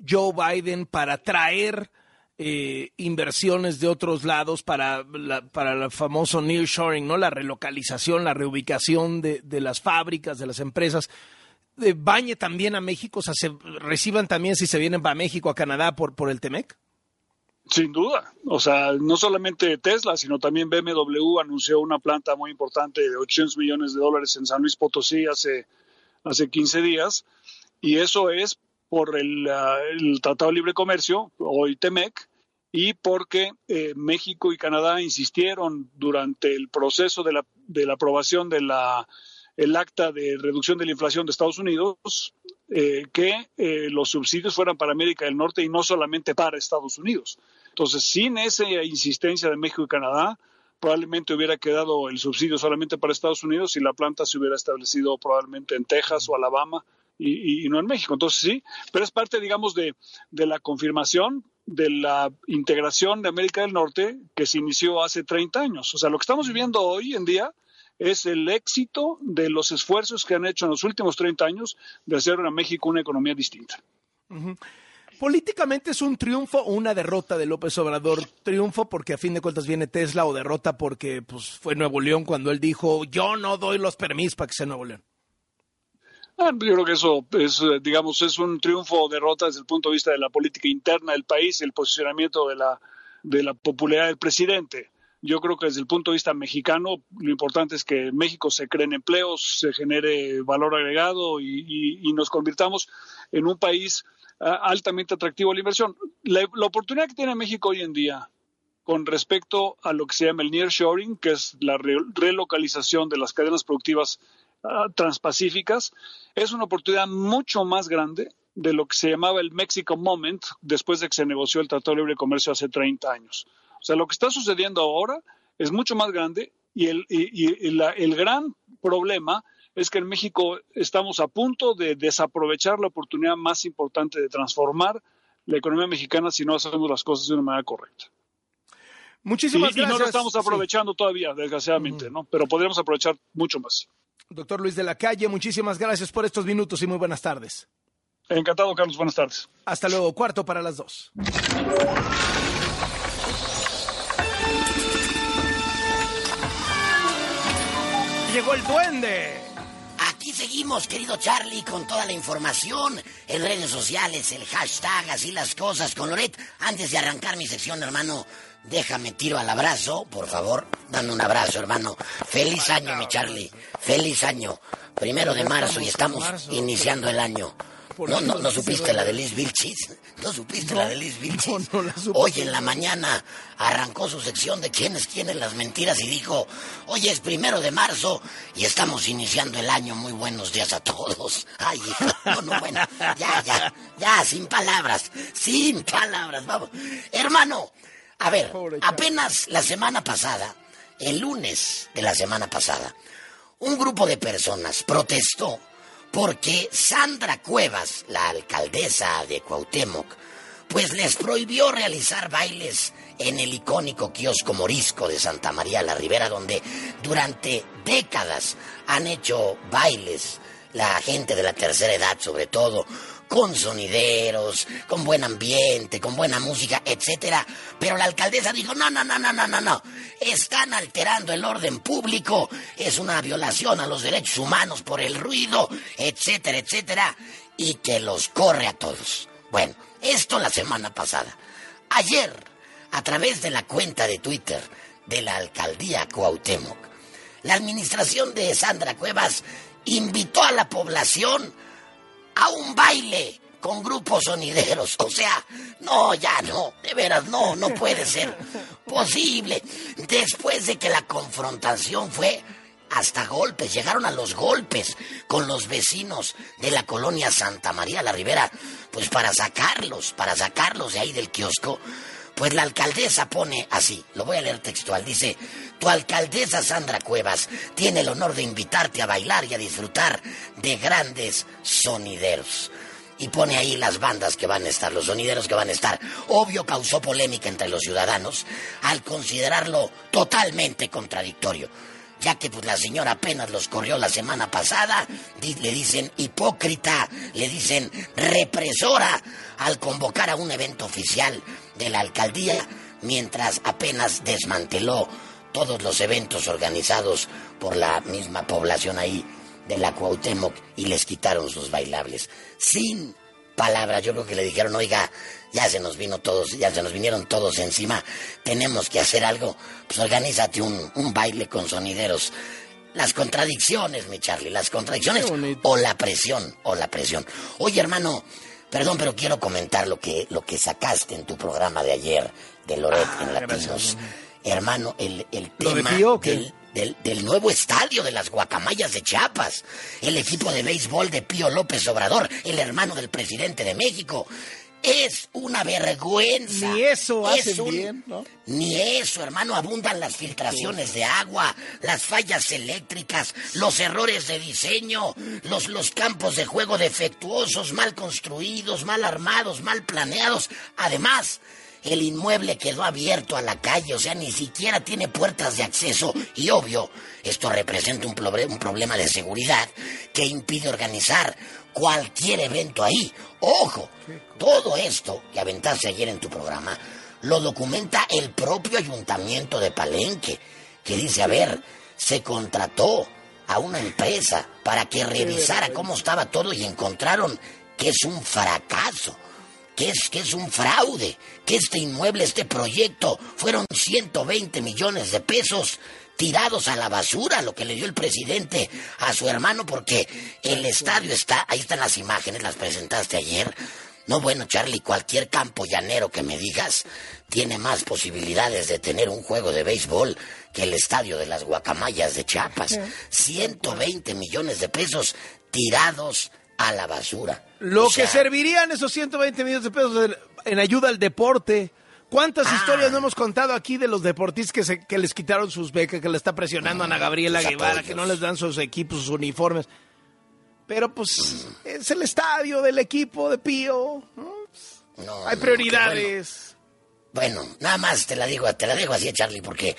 Joe Biden para traer eh, inversiones de otros lados para, para el famoso nearshoring, ¿no? la relocalización, la reubicación de, de las fábricas, de las empresas, bañe también a México? O sea, ¿se reciban también si se vienen para México, a Canadá por, por el TEMEC? Sin duda. O sea, no solamente Tesla, sino también BMW anunció una planta muy importante de 800 millones de dólares en San Luis Potosí hace, hace 15 días. Y eso es por el, ah, Tratado de Libre Comercio, hoy TEMEC, y porque eh, México y Canadá insistieron durante el proceso de la, de la aprobación de la el acta de reducción de la inflación de Estados Unidos, eh, que eh, los subsidios fueran para América del Norte y no solamente para Estados Unidos. Entonces, sin esa insistencia de México y Canadá, probablemente hubiera quedado el subsidio solamente para Estados Unidos y la planta se hubiera establecido probablemente en Texas o Alabama y, no en México. Entonces sí, pero es parte, digamos, de, de, la confirmación de la integración de América del Norte que se inició hace 30 años. O sea, lo que estamos viviendo hoy en día es el éxito de los esfuerzos que han hecho en los últimos 30 años de hacer a México una economía distinta. Políticamente es un triunfo o una derrota de López Obrador. Triunfo porque a fin de cuentas viene Tesla o derrota porque pues, fue Nuevo León cuando él dijo yo no doy los permisos para que sea Nuevo León. Yo creo que eso es, eh, digamos, es un triunfo o derrota desde el punto de vista de la política interna del país, el posicionamiento de la, de la popularidad del presidente. Yo creo que desde el punto de vista mexicano, lo importante es que México se creen empleos, se genere valor agregado y, nos convirtamos en un país altamente atractivo a la inversión. La, oportunidad que tiene México hoy en día con respecto a lo que se llama el nearshoring, que es la relocalización de las cadenas productivas ah, transpacíficas, es una oportunidad mucho más grande de lo que se llamaba el Mexico Moment después de que se negoció el Tratado de Libre Comercio hace 30 años. O sea, lo que está sucediendo ahora es mucho más grande y el, el gran problema es que en México estamos a punto de desaprovechar la oportunidad más importante de transformar la economía mexicana si no hacemos las cosas de una manera correcta. Muchísimas gracias. Y no lo estamos aprovechando todavía, desgraciadamente, ¿no? Pero podríamos aprovechar mucho más. Doctor Luis de la Calle, muchísimas gracias por estos minutos y muy buenas tardes. Encantado, Carlos. Buenas tardes. Hasta luego. Cuarto para las dos. Llegó el duende. Aquí seguimos, querido Charlie, con toda la información en redes sociales, el hashtag, así las cosas con Loret. Antes de arrancar mi sección, hermano, déjame tiro al abrazo, por favor. Dame un abrazo, hermano. Feliz año, mi Charlie. Feliz año. Primero de marzo y estamos iniciando el año. No, no, no supiste la de Liz Vilchis. No supiste la de Liz Vilchis. Hoy en la mañana arrancó su sección de quiénes tienen las mentiras y dijo, hoy es primero de marzo y estamos iniciando el año. Muy buenos días a todos. Ay, no, no, bueno, ya, ya, ya, sin palabras, sin palabras, vamos. Hermano, a ver, apenas la semana pasada, el lunes de la semana pasada, un grupo de personas protestó porque Sandra Cuevas, la alcaldesa de Cuauhtémoc, pues les prohibió realizar bailes en el icónico kiosco morisco de Santa María la Ribera, donde durante décadas han hecho bailes la gente de la tercera edad sobre todo, con sonideros, con buen ambiente, con buena música, etcétera. Pero la alcaldesa dijo, no, no, no, no, no, no, no. Están alterando el orden público, es una violación a los derechos humanos por el ruido, etcétera, etcétera. Y que los corre a todos. Bueno, esto la semana pasada. Ayer, a través de la cuenta de Twitter de la alcaldía Cuauhtémoc, la administración de Sandra Cuevas invitó a la población a un baile con grupos sonideros. O sea, no, ya no, de veras, no, no puede ser posible. Después de que la confrontación fue hasta golpes, llegaron a los golpes con los vecinos de la colonia Santa María la Ribera, pues para sacarlos, para sacarlos de ahí del kiosco, pues la alcaldesa pone así, lo voy a leer textual, dice, tu alcaldesa Sandra Cuevas tiene el honor de invitarte a bailar y a disfrutar de grandes sonideros. Y pone ahí las bandas que van a estar, los sonideros que van a estar. Obvio causó polémica entre los ciudadanos al considerarlo totalmente contradictorio ya que pues la señora apenas los corrió la semana pasada, le dicen hipócrita, le dicen represora al convocar a un evento oficial de la alcaldía, mientras apenas desmanteló todos los eventos organizados por la misma población ahí de la Cuauhtémoc y les quitaron sus bailables. Sin palabras, yo creo que le dijeron, oiga, ya se nos vino todos, ya se nos vinieron todos encima, tenemos que hacer algo, pues organízate un, un baile con sonideros. Las contradicciones, mi Charlie, las contradicciones o la presión, o la presión. Oye, hermano, perdón, pero quiero comentar lo que, lo que sacaste en tu programa de ayer de Loret en ah, Latinos. Hermano, el, el tema del, del, nuevo estadio de las guacamayas de Chiapas, el equipo de béisbol de Pío López Obrador, el hermano del presidente de México. Es una vergüenza. Ni eso hace bien, ¿no? Ni eso, hermano. Abundan las filtraciones de agua, las fallas eléctricas, los errores de diseño, los, los campos de juego defectuosos, mal construidos, mal armados, mal planeados. Además, el inmueble quedó abierto a la calle, o sea, ni siquiera tiene puertas de acceso y obvio, esto representa un, un problema de seguridad que impide organizar cualquier evento ahí. Ojo, todo esto que aventaste ayer en tu programa lo documenta el propio ayuntamiento de Palenque, que dice, a ver, se contrató a una empresa para que revisara cómo estaba todo y encontraron que es un fracaso, que es, que es un fraude, que este inmueble, este proyecto, fueron 120 millones de pesos tirados a la basura, lo que le dio el presidente a su hermano, porque el estadio está, ahí están las imágenes, las presentaste ayer. No, bueno, Charlie, cualquier campo llanero que me digas tiene más posibilidades de tener un juego de béisbol que el estadio de las guacamayas de Chiapas. 120 millones de pesos tirados a la basura. Lo que servirían esos 120 millones de pesos en ayuda al deporte, ¿Cuántas ah. historias no hemos contado aquí de los deportistas que, se, que les quitaron sus becas, que le está presionando a Ana Gabriela Guevara, que no les dan sus equipos, sus uniformes? Pero pues es el estadio del equipo de Pío. ¿no? Hay prioridades. bueno. nada más te la digo, te la dejo así, Charlie, porque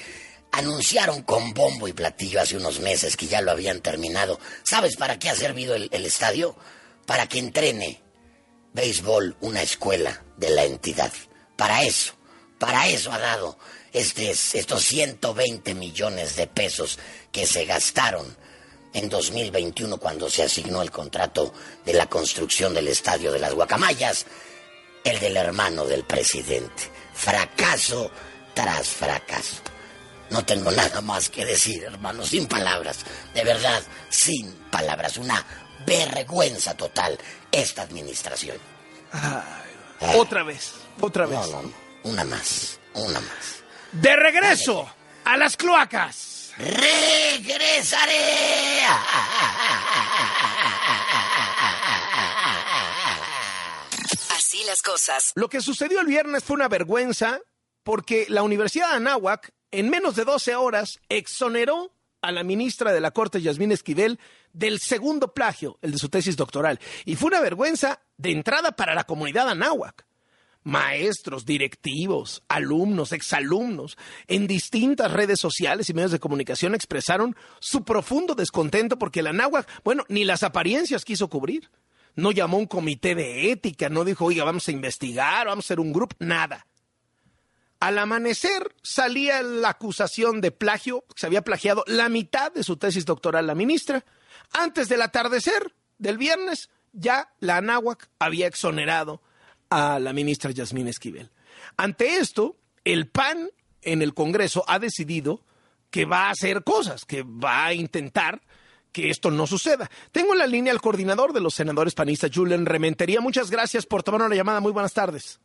anunciaron con bombo y platillo hace unos meses que ya lo habían terminado. ¿Sabes para qué ha servido el, el estadio? Para que entrene béisbol una escuela de la entidad. Para eso. Para eso ha dado este, estos 120 millones de pesos que se gastaron en 2021 cuando se asignó el contrato de la construcción del estadio de las Guacamayas, el del hermano del presidente. Fracaso tras fracaso. No tengo nada más que decir, hermano, sin palabras. De verdad, sin palabras. Una vergüenza total esta administración. Otra vez, otra vez. Una más, una más. De regreso a las cloacas. Regresaré. Así las cosas. Lo que sucedió el viernes fue una vergüenza porque la Universidad de Anáhuac en menos de 12 horas exoneró a la ministra de la Corte, Yasmín Esquivel, del segundo plagio, el de su tesis doctoral. Y fue una vergüenza de entrada para la comunidad anáhuac maestros, directivos, alumnos, exalumnos, en distintas redes sociales y medios de comunicación expresaron su profundo descontento porque la náhuatl, bueno, ni las apariencias quiso cubrir. No llamó un comité de ética, no dijo, oiga, vamos a investigar, vamos a hacer un grupo, nada. Al amanecer salía la acusación de plagio, se había plagiado la mitad de su tesis doctoral la ministra. Antes del atardecer del viernes, ya la Anáhuac había exonerado a la ministra Yasmín Esquivel. Ante esto, el PAN en el Congreso ha decidido que va a hacer cosas, que va a intentar que esto no suceda. Tengo en la línea al coordinador de los senadores panistas, Julen Rementería. Muchas gracias por tomar una llamada. Muy buenas tardes.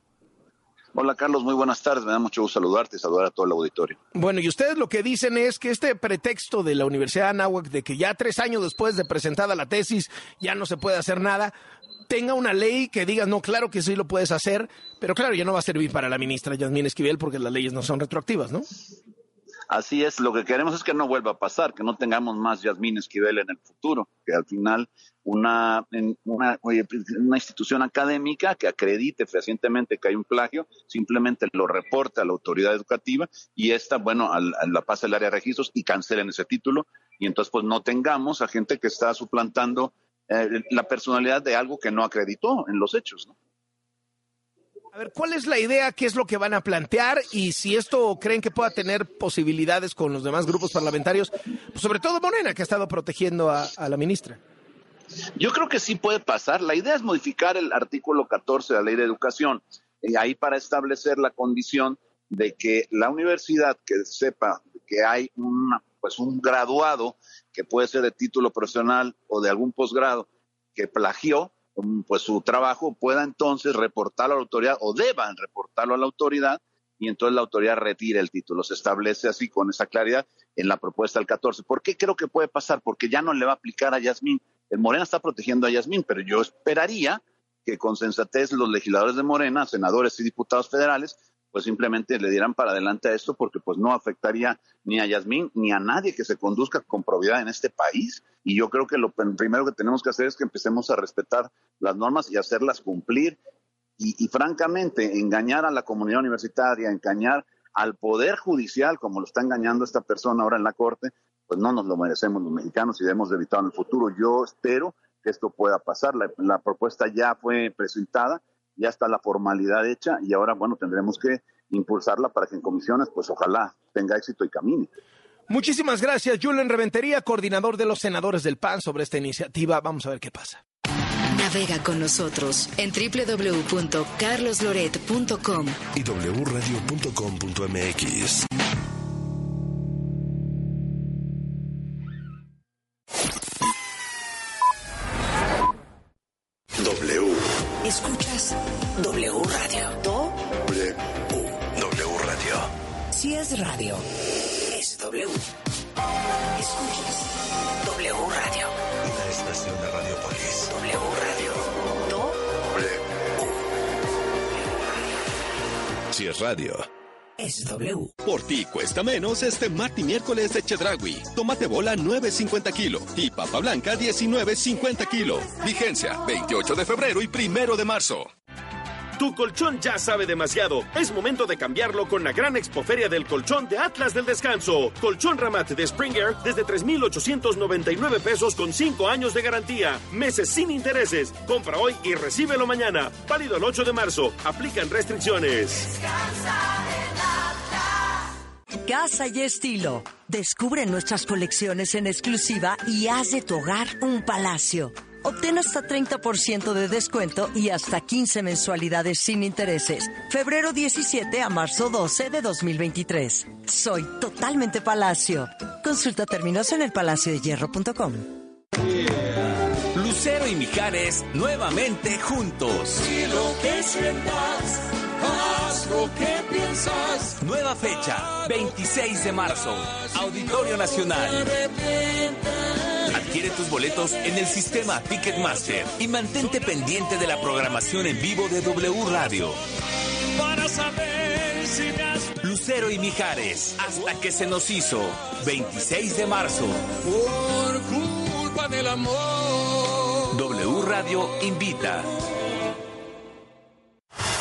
Hola Carlos, muy buenas tardes. Me da mucho gusto saludarte saludar a todo el auditorio. Bueno, y ustedes lo que dicen es que este pretexto de la Universidad de Anáhuac de que ya tres años después de presentada la tesis ya no se puede hacer nada, tenga una ley que diga, no, claro que sí lo puedes hacer, pero claro, ya no va a servir para la ministra Yasmín Esquivel porque las leyes no son retroactivas, ¿no? Así es, lo que queremos es que no vuelva a pasar, que no tengamos más Yasmín Esquivel en el futuro, que al final una, una, una institución académica que acredite fehacientemente que hay un plagio, simplemente lo reporte a la autoridad educativa y esta, bueno, a, la pase al área de registros y cancelen ese título y entonces pues no tengamos a gente que está suplantando eh, la personalidad de algo que no acreditó en los hechos. ¿no? A ver, ¿cuál es la idea? ¿Qué es lo que van a plantear? Y si esto creen que pueda tener posibilidades con los demás grupos parlamentarios, pues sobre todo Morena, que ha estado protegiendo a, la ministra. Yo creo que sí puede pasar. La idea es modificar el artículo 14 de la Ley de Educación, y ahí para establecer la condición de que la universidad que sepa que hay una, pues un graduado que puede ser de título profesional o de algún posgrado, que plagió pues su trabajo, pueda entonces reportarlo a la autoridad o deban reportarlo a la autoridad y entonces la autoridad retire el título. Se establece así con esa claridad en la propuesta del 14. ¿Por qué creo que puede pasar? Porque ya no le va a aplicar a Yasmín. El Morena está protegiendo a Yasmín, pero yo esperaría que con sensatez los legisladores de Morena, senadores y diputados federales, pues simplemente le dieran para adelante a esto porque pues no afectaría ni a Yasmín ni a nadie que se conduzca con probidad en este país. Y yo creo que lo primero que tenemos que hacer es que empecemos a respetar las normas y hacerlas cumplir. Y, francamente, engañar a la comunidad universitaria, engañar al poder judicial, como lo está engañando esta persona ahora en la corte, pues no nos lo merecemos los mexicanos y debemos de evitarlo en el futuro. Yo espero que esto pueda pasar. la propuesta ya fue presentada ya está la formalidad hecha y ahora, bueno, tendremos que impulsarla para que en comisiones, pues ojalá tenga éxito y camine. Muchísimas gracias, Julen Reventería, coordinador de los senadores del PAN, sobre esta iniciativa. Vamos a ver qué pasa. Navega con nosotros en www.carlosloret.com y wradio.com.mx. radio. Es W. Por ti cuesta menos este martes y miércoles de Chedragui. Tomate bola 9.50 kilo y papa blanca 19.50 kilo. Vigencia 28 de febrero y primero de marzo. Tu colchón ya sabe demasiado. Es momento de cambiarlo con la gran expoferia del colchón de Atlas del Descanso. Colchón Ramat de Springer desde 3,899 pesos con 5 años de garantía. Meses sin intereses. Compra hoy y recíbelo mañana. Válido el 8 de marzo. Aplican restricciones. Casa y estilo. Descubre nuestras colecciones en exclusiva y haz de tu hogar un palacio. Obtén hasta 30% de descuento y hasta 15 mensualidades sin intereses. Febrero 17 a marzo 12 de 2023. Soy totalmente Palacio. Consulta términos en elpalaciodehierro.com. Lucero y Mijares nuevamente juntos. Si lo que sientas, haz lo que piensas. Nueva fecha, 26 de marzo, Auditorio Nacional. Adquiere tus boletos en el sistema Ticketmaster y mantente pendiente de la programación en vivo de W Radio. Para saber si Lucero y Mijares, hasta que se nos hizo, 26 de marzo. por culpa del amor. W Radio invita.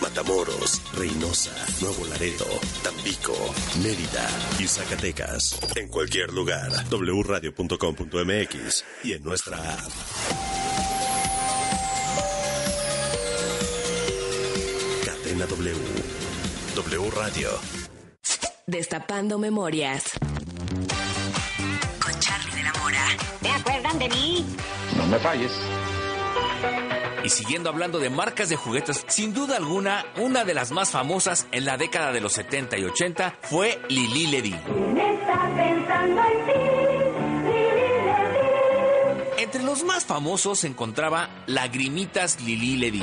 Matamoros, Reynosa, Nuevo Laredo, Tampico, Mérida y Zacatecas. En cualquier lugar, wradio.com.mx y en nuestra app. Cadena W. W Radio. Destapando memorias. Con Charlie de la Mora. ¿Se acuerdan de mí? No me falles. Y siguiendo hablando de marcas de juguetes, sin duda alguna, una de las más famosas en la década de los 70 y 80 fue Lili Ledy. Entre los más famosos se encontraba Lagrimitas Lili Ledy.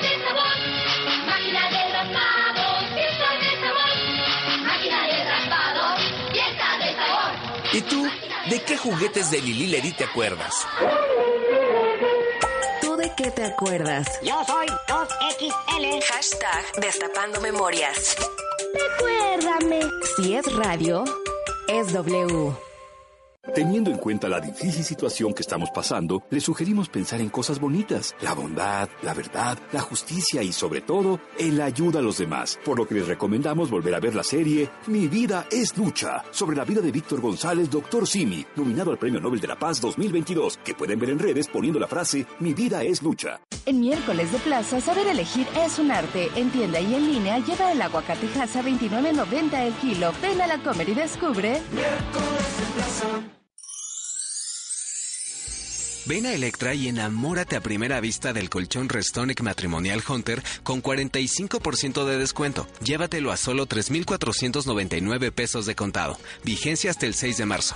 ¿Y tú? ¿De qué juguetes de Lili Ledy te acuerdas? ¿Tú de qué te acuerdas? Yo soy 2XL. Hashtag Destapando Memorias. Recuérdame. Si es radio, es W. Teniendo en cuenta la difícil situación que estamos pasando, le sugerimos pensar en cosas bonitas, la bondad, la verdad, la justicia y sobre todo, en la ayuda a los demás. Por lo que les recomendamos volver a ver la serie Mi vida es lucha, sobre la vida de Víctor González, Doctor Simi, nominado al Premio Nobel de la Paz 2022, que pueden ver en redes poniendo la frase Mi vida es lucha. En miércoles de plaza, saber elegir es un arte. En tienda y en línea, lleva el aguacate a 29.90 el kilo. Ven a la comer y descubre. Ven a Electra y enamórate a primera vista del colchón Restonic Matrimonial Hunter con 45% de descuento. Llévatelo a solo 3,499 pesos de contado. Vigencia hasta el 6 de marzo.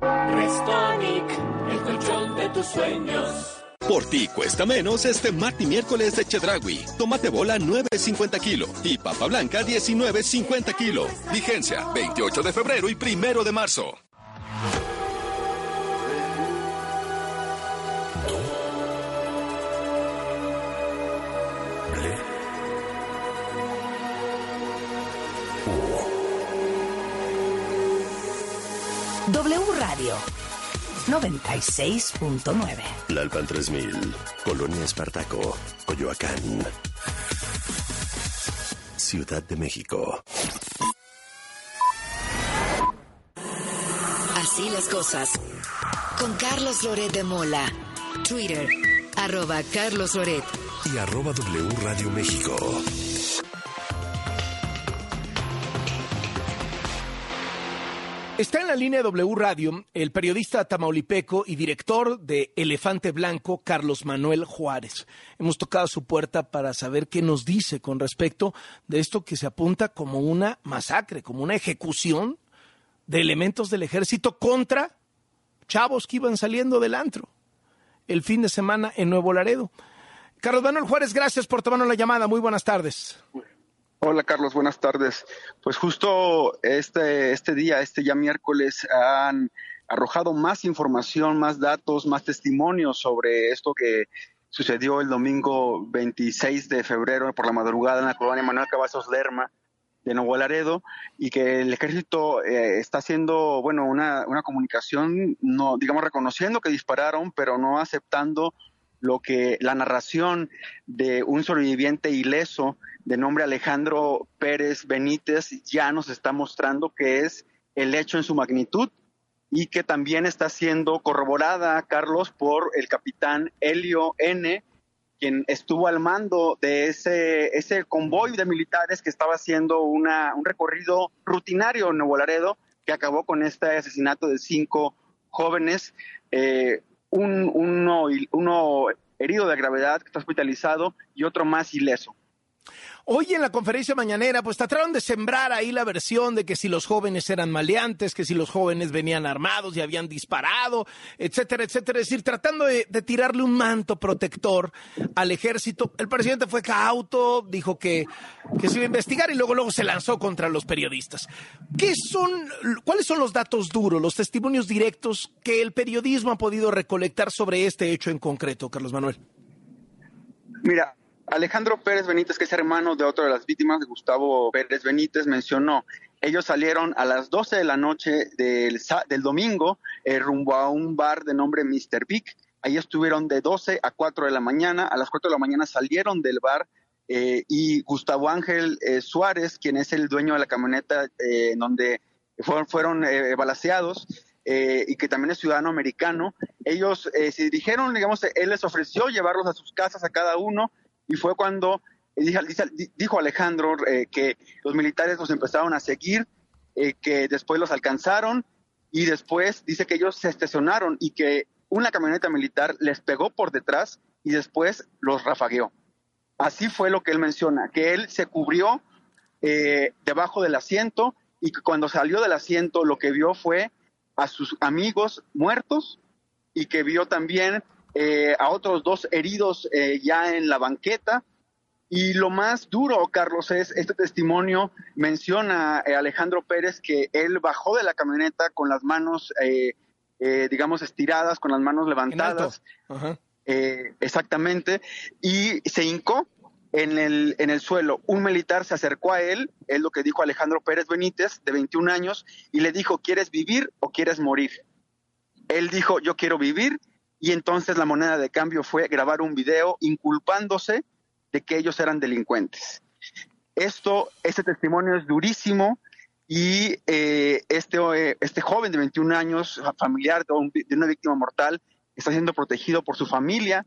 Restonic, el colchón de tus sueños. Por ti cuesta menos este martes y miércoles de Chedragui. Tomate bola 9.50 kilo y papa blanca 19.50 kilo. Vigencia 28 de febrero y primero de marzo. W Radio 96.9. Lalpan 3000, Colonia Espartaco, Coyoacán. Ciudad de México. Así las cosas. Con Carlos Loret de Mola. Twitter, arroba Carlos Loret. Y arroba W Radio México. Está en la línea W Radio el periodista tamaulipeco y director de Elefante Blanco, Carlos Manuel Juárez. Hemos tocado su puerta para saber qué nos dice con respecto de esto que se apunta como una masacre, como una ejecución de elementos del ejército contra chavos que iban saliendo del antro el fin de semana en Nuevo Laredo. Carlos Manuel Juárez, gracias por tomarnos la llamada. Muy buenas tardes. Hola Carlos, buenas tardes. Pues justo este, este día, este ya miércoles, han arrojado más información, más datos, más testimonios sobre esto que sucedió el domingo 26 de febrero por la madrugada en la colonia Manuel Cavazos Lerma de Nuevo Laredo y que el ejército eh, está haciendo, bueno, una, una comunicación, no, digamos, reconociendo que dispararon, pero no aceptando lo que la narración de un sobreviviente ileso de nombre Alejandro Pérez Benítez ya nos está mostrando que es el hecho en su magnitud y que también está siendo corroborada, Carlos, por el capitán Helio N., quien estuvo al mando de ese, ese convoy de militares que estaba haciendo una, un recorrido rutinario en Nuevo Laredo, que acabó con este asesinato de cinco jóvenes. Eh, un, uno, uno herido de gravedad que está hospitalizado y otro más ileso. Hoy en la conferencia mañanera, pues trataron de sembrar ahí la versión de que si los jóvenes eran maleantes, que si los jóvenes venían armados y habían disparado, etcétera, etcétera. Es decir, tratando de, tirarle un manto protector al ejército. El presidente fue cauto, dijo que, que se iba a investigar y luego, luego se lanzó contra los periodistas. ¿Qué son, cuáles son los datos duros, los testimonios directos que el periodismo ha podido recolectar sobre este hecho en concreto, Carlos Manuel? Mira, Alejandro Pérez Benítez, que es hermano de otro de las víctimas, Gustavo Pérez Benítez, mencionó, ellos salieron a las 12 de la noche del, del domingo eh, rumbo a un bar de nombre Mr. Big. Ahí estuvieron de 12 a 4 de la mañana. A las 4 de la mañana salieron del bar eh, y Gustavo Ángel eh, Suárez, quien es el dueño de la camioneta eh, donde fueron, fueron eh, balaseados, eh, y que también es ciudadano americano, ellos eh, se dirigieron, digamos, él les ofreció llevarlos a sus casas a cada uno y fue cuando dijo, dijo Alejandro eh, que los militares los empezaron a seguir, eh, que después los alcanzaron y después dice que ellos se estacionaron y que una camioneta militar les pegó por detrás y después los rafagueó. Así fue lo que él menciona, que él se cubrió eh, debajo del asiento y que cuando salió del asiento lo que vio fue a sus amigos muertos y que vio también eh, a otros dos heridos eh, ya en la banqueta. Y lo más duro, Carlos, es este testimonio menciona eh, Alejandro Pérez que él bajó de la camioneta con las manos, eh, eh, digamos, estiradas, con las manos levantadas. Eh, exactamente. Y se hincó en el, en el suelo. Un militar se acercó a él, es lo que dijo Alejandro Pérez Benítez, de 21 años, y le dijo, ¿quieres vivir o quieres morir? Él dijo, yo quiero vivir, y entonces la moneda de cambio fue grabar un video inculpándose de que ellos eran delincuentes. Esto, este testimonio es durísimo y eh, este, eh, este joven de 21 años, familiar de, de una víctima mortal, está siendo protegido por su familia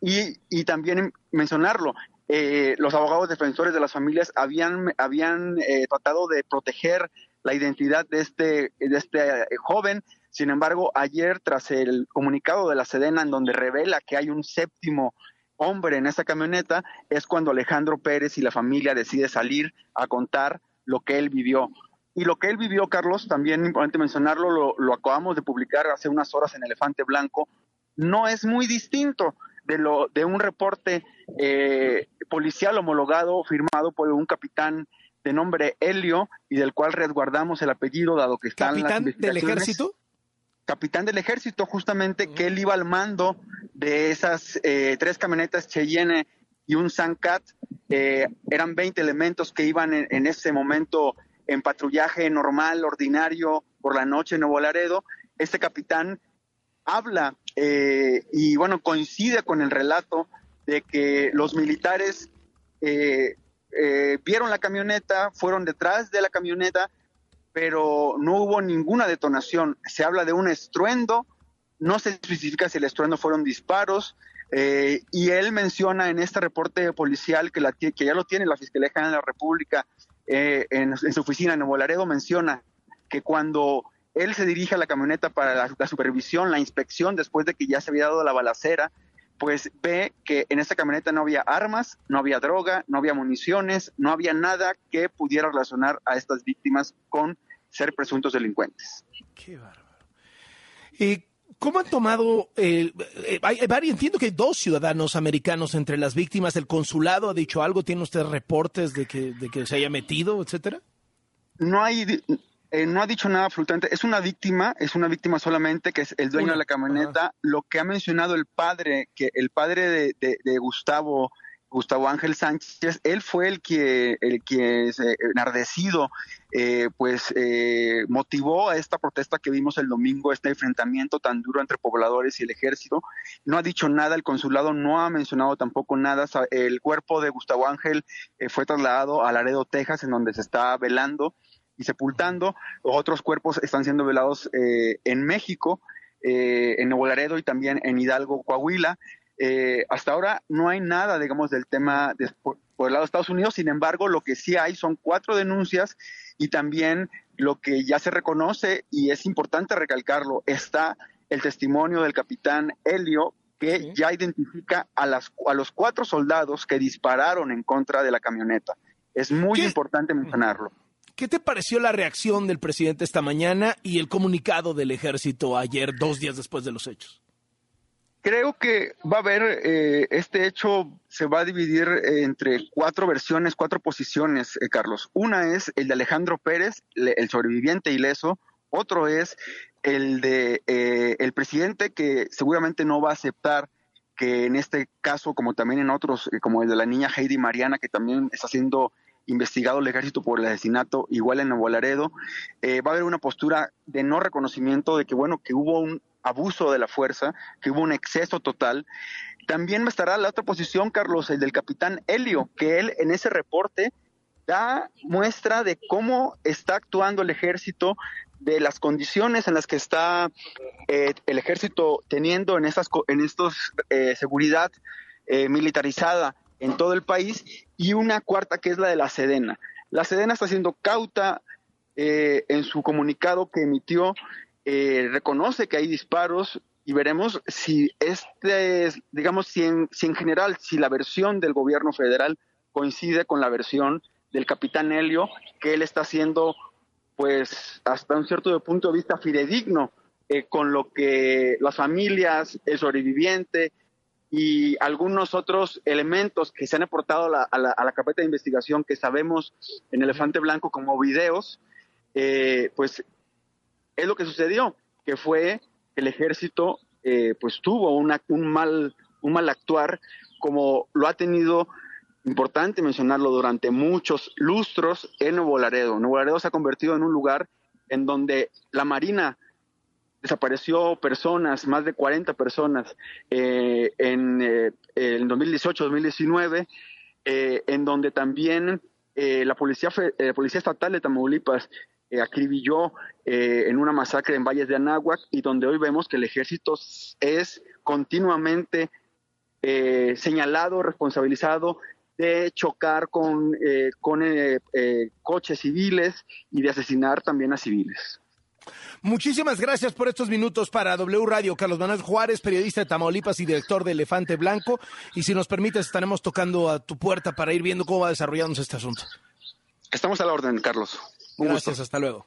y, y también mencionarlo, eh, los abogados defensores de las familias habían, habían eh, tratado de proteger la identidad de este, de este joven, Sin embargo, ayer, tras el comunicado de la Sedena, en donde revela que hay un séptimo hombre en esa camioneta, es cuando Alejandro Pérez y la familia decide salir a contar lo que él vivió. Y lo que él vivió, Carlos, también importante mencionarlo, lo, lo acabamos de publicar hace unas horas en Elefante Blanco, no es muy distinto de, lo, de un reporte eh, policial homologado firmado por un capitán de nombre Helio y del cual resguardamos el apellido dado que está en las ¿Capitán del investigaciones. ejército? Capitán del ejército, justamente, que él iba al mando de esas eh, tres camionetas Cheyenne y un Sancat. Eh, eran 20 elementos que iban en, en ese momento en patrullaje normal, ordinario, por la noche en Nuevo Laredo. Este capitán habla eh, y bueno, coincide con el relato de que los militares eh, eh, vieron la camioneta, fueron detrás de la camioneta, pero no hubo ninguna detonación. Se habla de un estruendo, no se especifica si el estruendo fueron disparos, eh, y él menciona en este reporte policial que, la, que ya lo tiene la Fiscalía General de la República eh, en, su oficina en Nuevo Laredo, menciona que cuando él se dirige a la camioneta para la, la supervisión, la inspección, después de que ya se había dado la balacera, pues ve que en esta camioneta no había armas, no había droga, no había municiones, no había nada que pudiera relacionar a estas víctimas con ser presuntos delincuentes. Eh, ¿Cómo han tomado, eh, hay- entiendo que hay dos ciudadanos americanos entre las víctimas, el consulado ha dicho algo, ¿tiene usted reportes de que, de que se haya metido, etcétera? No hay, eh, no ha dicho nada absolutamente. Es una víctima, es una víctima solamente que es el dueño Una, de la camioneta. Lo que ha mencionado el padre, que el padre de, de- de Gustavo, Gustavo Ángel Sánchez, él fue el que, el que enardecido, eh, pues eh, motivó a esta protesta que vimos el domingo, este enfrentamiento tan duro entre pobladores y el ejército. No ha dicho nada, el consulado no ha mencionado tampoco nada. El cuerpo de Gustavo Ángel eh, fue trasladado a Laredo, Texas, en donde se está velando y sepultando. Otros cuerpos están siendo velados eh, en México, eh, en Nuevo Laredo y también en Hidalgo, Coahuila. Eh, hasta ahora no hay nada, digamos, del tema de- por, por el lado de Estados Unidos. Sin embargo, lo que sí hay son cuatro denuncias y también lo que ya se reconoce y es importante recalcarlo, está el testimonio del capitán Helio que ya identifica a, las, a los cuatro soldados que dispararon en contra de la camioneta. Es muy importante mencionarlo. ¿Qué te pareció la reacción del presidente esta mañana y el comunicado del ejército ayer, dos días después de los hechos? Creo que va a haber, eh, este hecho se va a dividir entre cuatro versiones, cuatro posiciones, eh, Carlos. Una es el de Alejandro Pérez, el sobreviviente ileso. Otro es el de eh, el presidente que seguramente no va a aceptar que en este caso, como también en otros, eh, como el de la niña Heidi Mariana, que también está siendo investigado el ejército por el asesinato, igual en Nuevo Laredo, eh, va a haber una postura de no reconocimiento de que, bueno, que hubo un abuso de la fuerza, que hubo un exceso total. También estará la otra posición, Carlos, el del capitán Helio, que él en ese reporte da muestra de cómo está actuando el ejército, de las condiciones en las que está eh, el ejército teniendo en estas en estos eh, seguridad eh, militarizada en todo el país y una cuarta que es la de la Sedena. La Sedena está siendo cauta eh, en su comunicado que emitió, eh, reconoce que hay disparos y veremos si este, es, digamos, si en, si en general, si la versión del gobierno federal coincide con la versión del capitán Helio, que él está haciendo, pues, hasta un cierto punto de vista fidedigno eh, con lo que las familias, el sobreviviente y algunos otros elementos que se han aportado a la, a la, a la carpeta de investigación que sabemos en Elefante Blanco como videos, eh, pues es lo que sucedió, que fue que el ejército eh, pues tuvo una- un, mal, un mal actuar como lo ha tenido, importante mencionarlo, durante muchos lustros en Nuevo Laredo. Nuevo Laredo se ha convertido en un lugar en donde la Marina desapareció personas, más de 40 personas eh, en, eh, en 2018-2019, eh, en donde también eh, la policía, eh, policía estatal de Tamaulipas eh, acribilló eh, en una masacre en Valles de Anáhuac y donde hoy vemos que el ejército es continuamente eh, señalado, responsabilizado de chocar con, eh, con eh, coches civiles y de asesinar también a civiles. Muchísimas gracias por estos minutos para W Radio. Carlos Manuel Juárez, periodista de Tamaulipas y director de Elefante Blanco. Y si nos permites, estaremos tocando a tu puerta para ir viendo cómo va desarrollándose este asunto. Estamos a la orden, Carlos. Un gracias, gusto. hasta luego.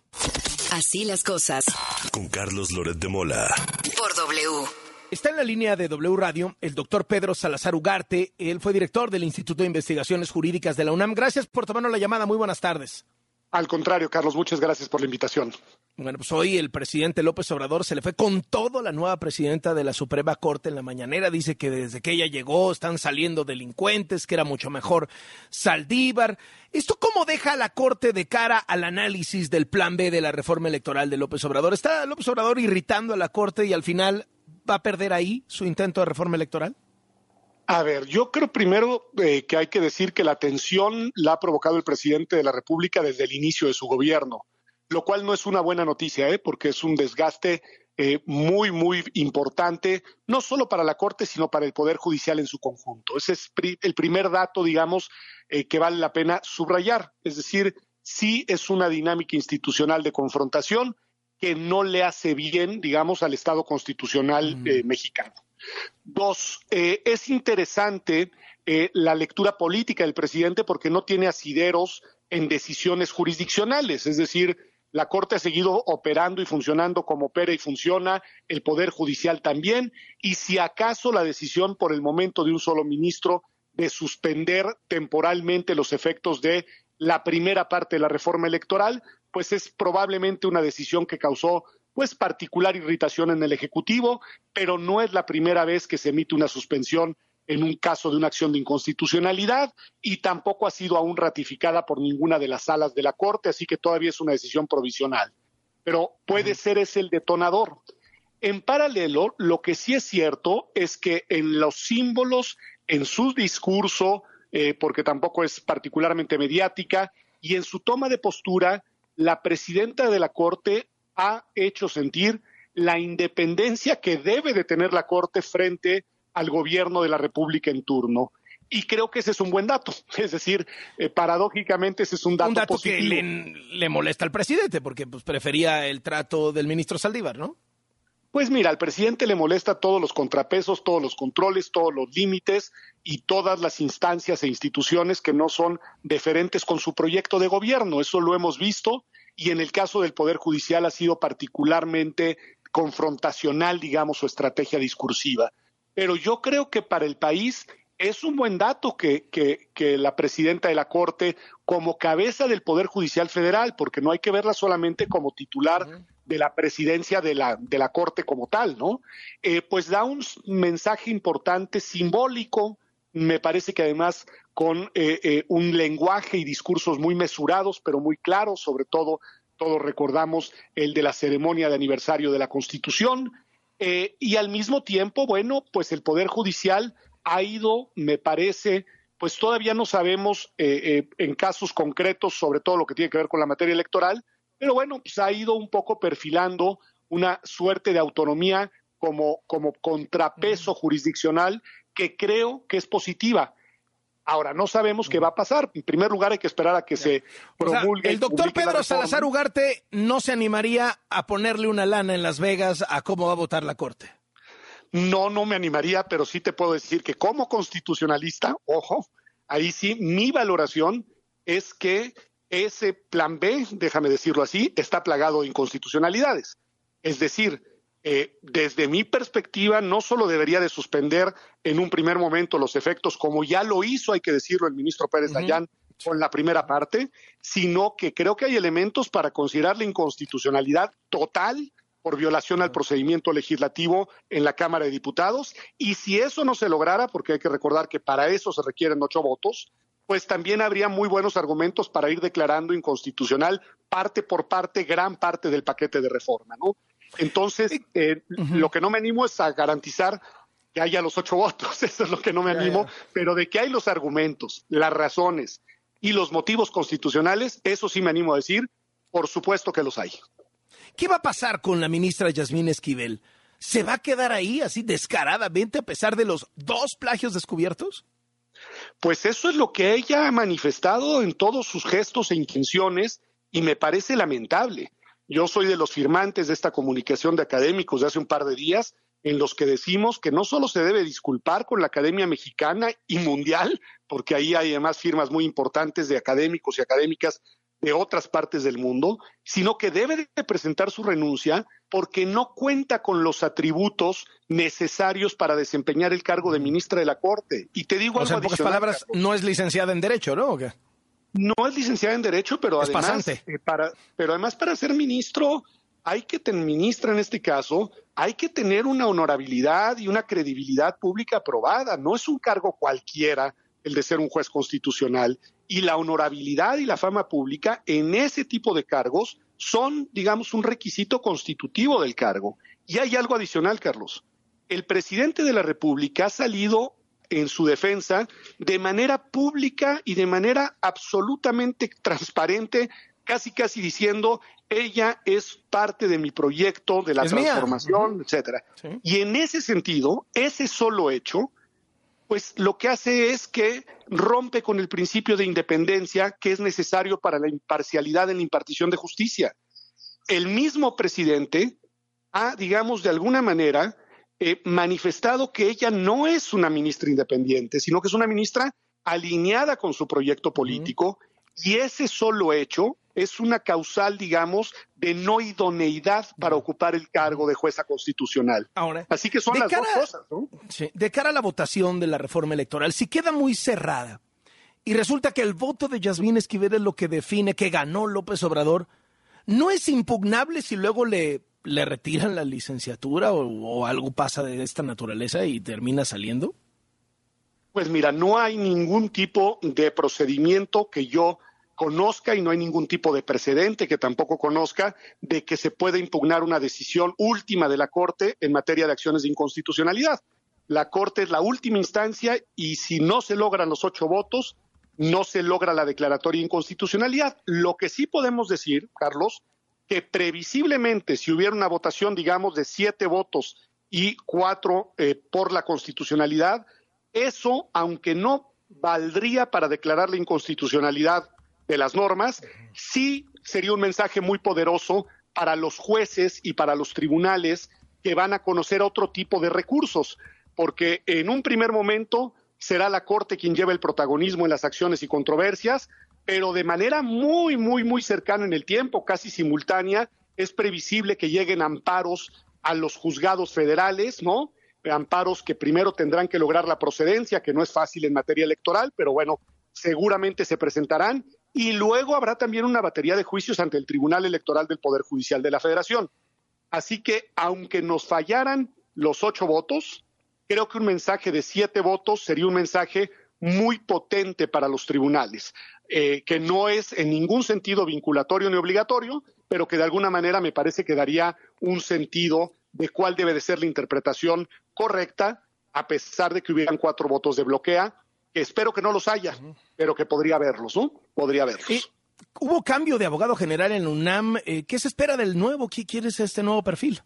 Así las cosas. Con Carlos Loret de Mola. Por W. Está en la línea de W Radio el doctor Pedro Salazar Ugarte. Él fue director del Instituto de Investigaciones Jurídicas de la UNAM. Gracias por tomarnos la llamada. Muy buenas tardes. Al contrario, Carlos, muchas gracias por la invitación. Bueno, pues hoy el presidente López Obrador se le fue con todo la nueva presidenta de la Suprema Corte en la mañanera. Dice que desde que ella llegó están saliendo delincuentes, que era mucho mejor Saldívar. ¿Esto cómo deja a la Corte de cara al análisis del plan B de la reforma electoral de López Obrador? ¿Está López Obrador irritando a la Corte y al final va a perder ahí su intento de reforma electoral? A ver, yo creo primero eh, que hay que decir que la tensión la ha provocado el presidente de la República desde el inicio de su gobierno, lo cual no es una buena noticia, ¿eh? porque es un desgaste eh, muy, muy importante, no solo para la Corte, sino para el Poder Judicial en su conjunto. Ese es pri el primer dato, digamos, eh, que vale la pena subrayar. Es decir, sí es una dinámica institucional de confrontación que no le hace bien, digamos, al Estado constitucional eh, mexicano. Dos, eh, es interesante eh, la lectura política del presidente porque no tiene asideros en decisiones jurisdiccionales, es decir, la Corte ha seguido operando y funcionando como opera y funciona, el Poder Judicial también, y si acaso la decisión por el momento de un solo ministro de suspender temporalmente los efectos de la primera parte de la reforma electoral, pues es probablemente una decisión que causó pues particular irritación en el Ejecutivo, pero no es la primera vez que se emite una suspensión en un caso de una acción de inconstitucionalidad y tampoco ha sido aún ratificada por ninguna de las salas de la Corte, así que todavía es una decisión provisional. Pero puede ser ese el detonador. En paralelo, lo que sí es cierto es que en los símbolos, en su discurso, eh, porque tampoco es particularmente mediática, y en su toma de postura, la presidenta de la Corte ha hecho sentir la independencia que debe de tener la Corte frente al gobierno de la República en turno. Y creo que ese es un buen dato. Es decir, eh, paradójicamente ese es un dato, Un dato positivo. que le, le molesta al presidente porque pues, prefería el trato del ministro Saldívar, ¿no? Pues mira, al presidente le molesta todos los contrapesos, todos los controles, todos los límites y todas las instancias e instituciones que no son deferentes con su proyecto de gobierno. Eso lo hemos visto y en el caso del Poder Judicial ha sido particularmente confrontacional, digamos, su estrategia discursiva. Pero yo creo que para el país es un buen dato que, que, que la presidenta de la Corte, como cabeza del Poder Judicial Federal, porque no hay que verla solamente como titular de la presidencia de la, de la Corte como tal, ¿no? Eh, pues da un mensaje importante, simbólico, me parece que además con eh, eh, un lenguaje y discursos muy mesurados, pero muy claros, sobre todo, todos recordamos el de la ceremonia de aniversario de la Constitución, eh, y al mismo tiempo, bueno, pues el Poder Judicial ha ido, me parece, pues todavía no sabemos eh, eh, en casos concretos, sobre todo lo que tiene que ver con la materia electoral, pero bueno, pues ha ido un poco perfilando una suerte de autonomía como, como contrapeso jurisdiccional que creo que es positiva. Ahora, no sabemos qué va a pasar. En primer lugar, hay que esperar a que se O sea, promulgue. el doctor Pedro. Salazar Ugarte no se animaría a ponerle una lana en Las Vegas a cómo va a votar la Corte. No, no me animaría, pero sí te puedo decir que como constitucionalista, ojo, ahí sí, mi valoración es que ese plan B, déjame decirlo así, está plagado de inconstitucionalidades. Es decir, eh, desde mi perspectiva, no solo debería de suspender en un primer momento los efectos, como ya lo hizo, hay que decirlo, el ministro Pérez Dayán con la primera parte, sino que creo que hay elementos para considerar la inconstitucionalidad total por violación al procedimiento legislativo en la Cámara de Diputados. Y si eso no se lograra, porque hay que recordar que para eso se requieren ocho votos, pues también habría muy buenos argumentos para ir declarando inconstitucional parte por parte, gran parte del paquete de reforma, ¿no? Entonces, eh, lo que no me animo es a garantizar que haya los ocho votos, eso es lo que no me animo, pero de que hay los argumentos, las razones y los motivos constitucionales, eso sí me animo a decir, por supuesto que los hay. ¿Qué va a pasar con la ministra Yasmín Esquivel? ¿Se va a quedar ahí así descaradamente a pesar de los dos plagios descubiertos? Pues eso es lo que ella ha manifestado en todos sus gestos e intenciones y me parece lamentable. Yo soy de los firmantes de esta comunicación de académicos de hace un par de días, en los que decimos que no solo se debe disculpar con la Academia Mexicana y Mundial, porque ahí hay además firmas muy importantes de académicos y académicas de otras partes del mundo, sino que debe de presentar su renuncia porque no cuenta con los atributos necesarios para desempeñar el cargo de ministra de la Corte. Y te digo O sea, algo en pocas adicional, palabras, no es licenciada en Derecho, ¿no? ¿O qué? No es licenciada en Derecho, pero Es además, eh, para, pero además para ser ministro hay que tener, ministra en este caso, hay que tener una honorabilidad y una credibilidad pública aprobada. No es un cargo cualquiera el de ser un juez constitucional. Y la honorabilidad y la fama pública en ese tipo de cargos son, digamos, un requisito constitutivo del cargo. Y hay algo adicional, Carlos. El presidente de la República ha salido en su defensa de manera pública y de manera absolutamente transparente, casi casi diciendo ella es parte de mi proyecto, de la Es mía. transformación, etcétera. Y en ese sentido, ese solo hecho, pues lo que hace es que rompe con el principio de independencia que es necesario para la imparcialidad en la impartición de justicia. El mismo presidente ha, digamos, de alguna manera eh, manifestado que ella no es una ministra independiente, sino que es una ministra alineada con su proyecto político y ese solo hecho es una causal, digamos, de no idoneidad para ocupar el cargo de jueza constitucional. Ahora, Así que son las cara- dos cosas, ¿no? Sí, de cara a la votación de la reforma electoral, si queda muy cerrada y resulta que el voto de Yasmín Esquivel es lo que define que ganó López Obrador, ¿no es impugnable si luego le, le retiran la licenciatura o, algo pasa de esta naturaleza y termina saliendo? Pues mira, no hay ningún tipo de procedimiento que yo conozca y no hay ningún tipo de precedente que tampoco conozca de que se pueda impugnar una decisión última de la Corte en materia de acciones de inconstitucionalidad. La Corte es la última instancia y si no se logran los ocho votos, no se logra la declaratoria de inconstitucionalidad. Lo que sí podemos decir, Carlos, que previsiblemente si hubiera una votación, digamos, de siete votos y cuatro eh, por la constitucionalidad, eso, aunque no valdría para declarar la inconstitucionalidad de las normas, sí sería un mensaje muy poderoso para los jueces y para los tribunales que van a conocer otro tipo de recursos, porque en un primer momento será la Corte quien lleva el protagonismo en las acciones y controversias, pero de manera muy, muy, muy cercana en el tiempo, casi simultánea, es previsible que lleguen amparos a los juzgados federales, ¿no? Amparos que primero tendrán que lograr la procedencia, que no es fácil en materia electoral, pero bueno, seguramente se presentarán. Y luego habrá también una batería de juicios ante el Tribunal Electoral del Poder Judicial de la Federación. Así que, aunque nos fallaran los ocho votos, creo que un mensaje de siete votos sería un mensaje muy potente para los tribunales, eh, que no es en ningún sentido vinculatorio ni obligatorio, pero que de alguna manera me parece que daría un sentido de cuál debe de ser la interpretación correcta, a pesar de que hubieran cuatro votos de bloquea, que espero que no los haya, pero que podría haberlos, ¿no? Podría haberlos. Hubo cambio de abogado general en UNAM. eh, ¿Qué se espera del nuevo? ¿Qué quieres este nuevo perfil?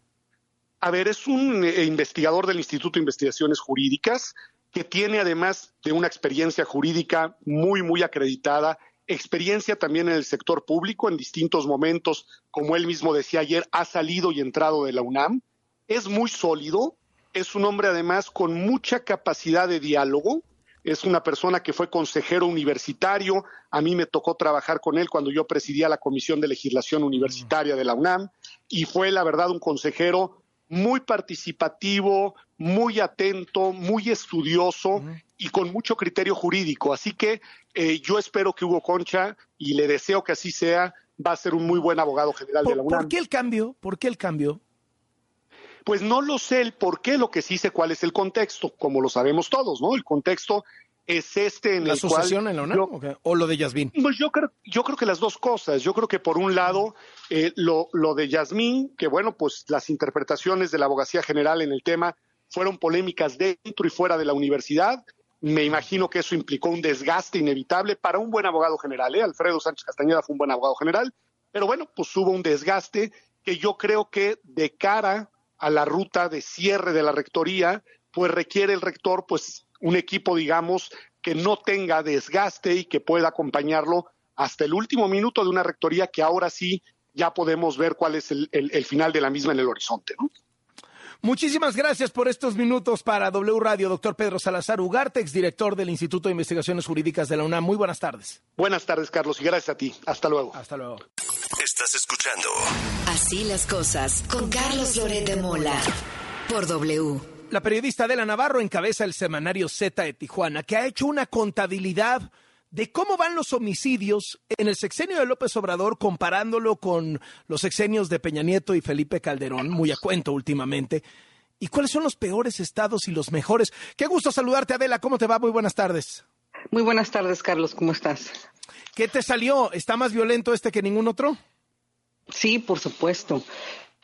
A ver, es un eh, investigador del Instituto de Investigaciones Jurídicas que tiene además de una experiencia jurídica muy, muy acreditada, experiencia también en el sector público en distintos momentos, como él mismo decía ayer, ha salido y entrado de la UNAM, es muy sólido, es un hombre además con mucha capacidad de diálogo, es una persona que fue consejero universitario, a mí me tocó trabajar con él cuando yo presidía la Comisión de Legislación Universitaria de la UNAM y fue la verdad un consejero muy participativo, muy atento, muy estudioso y con mucho criterio jurídico. Así que eh, yo espero que Hugo Concha, y le deseo que así sea, va a ser un muy buen abogado general de la ¿Por, UNAM. por qué el cambio? ¿Por qué el cambio? Pues no lo sé el por qué, lo que sí sé cuál es el contexto, como lo sabemos todos, ¿no? El contexto es este en ¿La el sucesión cual en la UNAM? ¿O lo de Yasmín? pues yo creo, yo creo que las dos cosas. Yo creo que por un lado, eh, lo, lo de Yasmín, que bueno, pues las interpretaciones de la abogacía general en el tema fueron polémicas dentro y fuera de la universidad. Me imagino que eso implicó un desgaste inevitable para un buen abogado general. ¿eh? Alfredo Sánchez Castañeda fue un buen abogado general, pero bueno, pues hubo un desgaste que yo creo que de cara a la ruta de cierre de la rectoría, pues requiere el rector, pues un equipo, digamos, que no tenga desgaste y que pueda acompañarlo hasta el último minuto de una rectoría que ahora sí ya podemos ver cuál es el, el- el final de la misma en el horizonte. ¿no? Muchísimas gracias por estos minutos para W Radio, doctor Pedro Salazar Ugarte, exdirector del Instituto de Investigaciones Jurídicas de la UNAM. Muy buenas tardes. Buenas tardes, Carlos, y gracias a ti. Hasta luego. Hasta luego. Estás escuchando Así las cosas con Carlos Loret de Mola por W. La periodista Adela Navarro encabeza el semanario Z de Tijuana, que ha hecho una contabilidad de cómo van los homicidios en el sexenio de López Obrador, comparándolo con los sexenios de Peña Nieto y Felipe Calderón, muy a cuento últimamente. ¿Y cuáles son los peores estados y los mejores? Qué gusto saludarte, Adela. ¿Cómo te va? Muy buenas tardes. Muy buenas tardes, Carlos. ¿Cómo estás? ¿Qué te salió? ¿Está más violento este que ningún otro? Sí, por supuesto.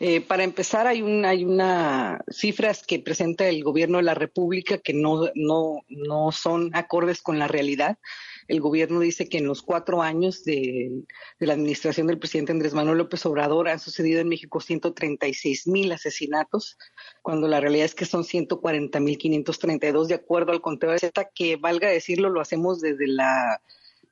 Eh, para empezar, hay una, hay una cifras que presenta el gobierno de la República que no, no, no son acordes con la realidad. El gobierno dice que en los cuatro años de, de la administración del presidente Andrés Manuel López Obrador han sucedido en México 136 mil asesinatos, cuando la realidad es que son 140 mil 532 de acuerdo al conteo de Z, que valga decirlo, lo hacemos desde la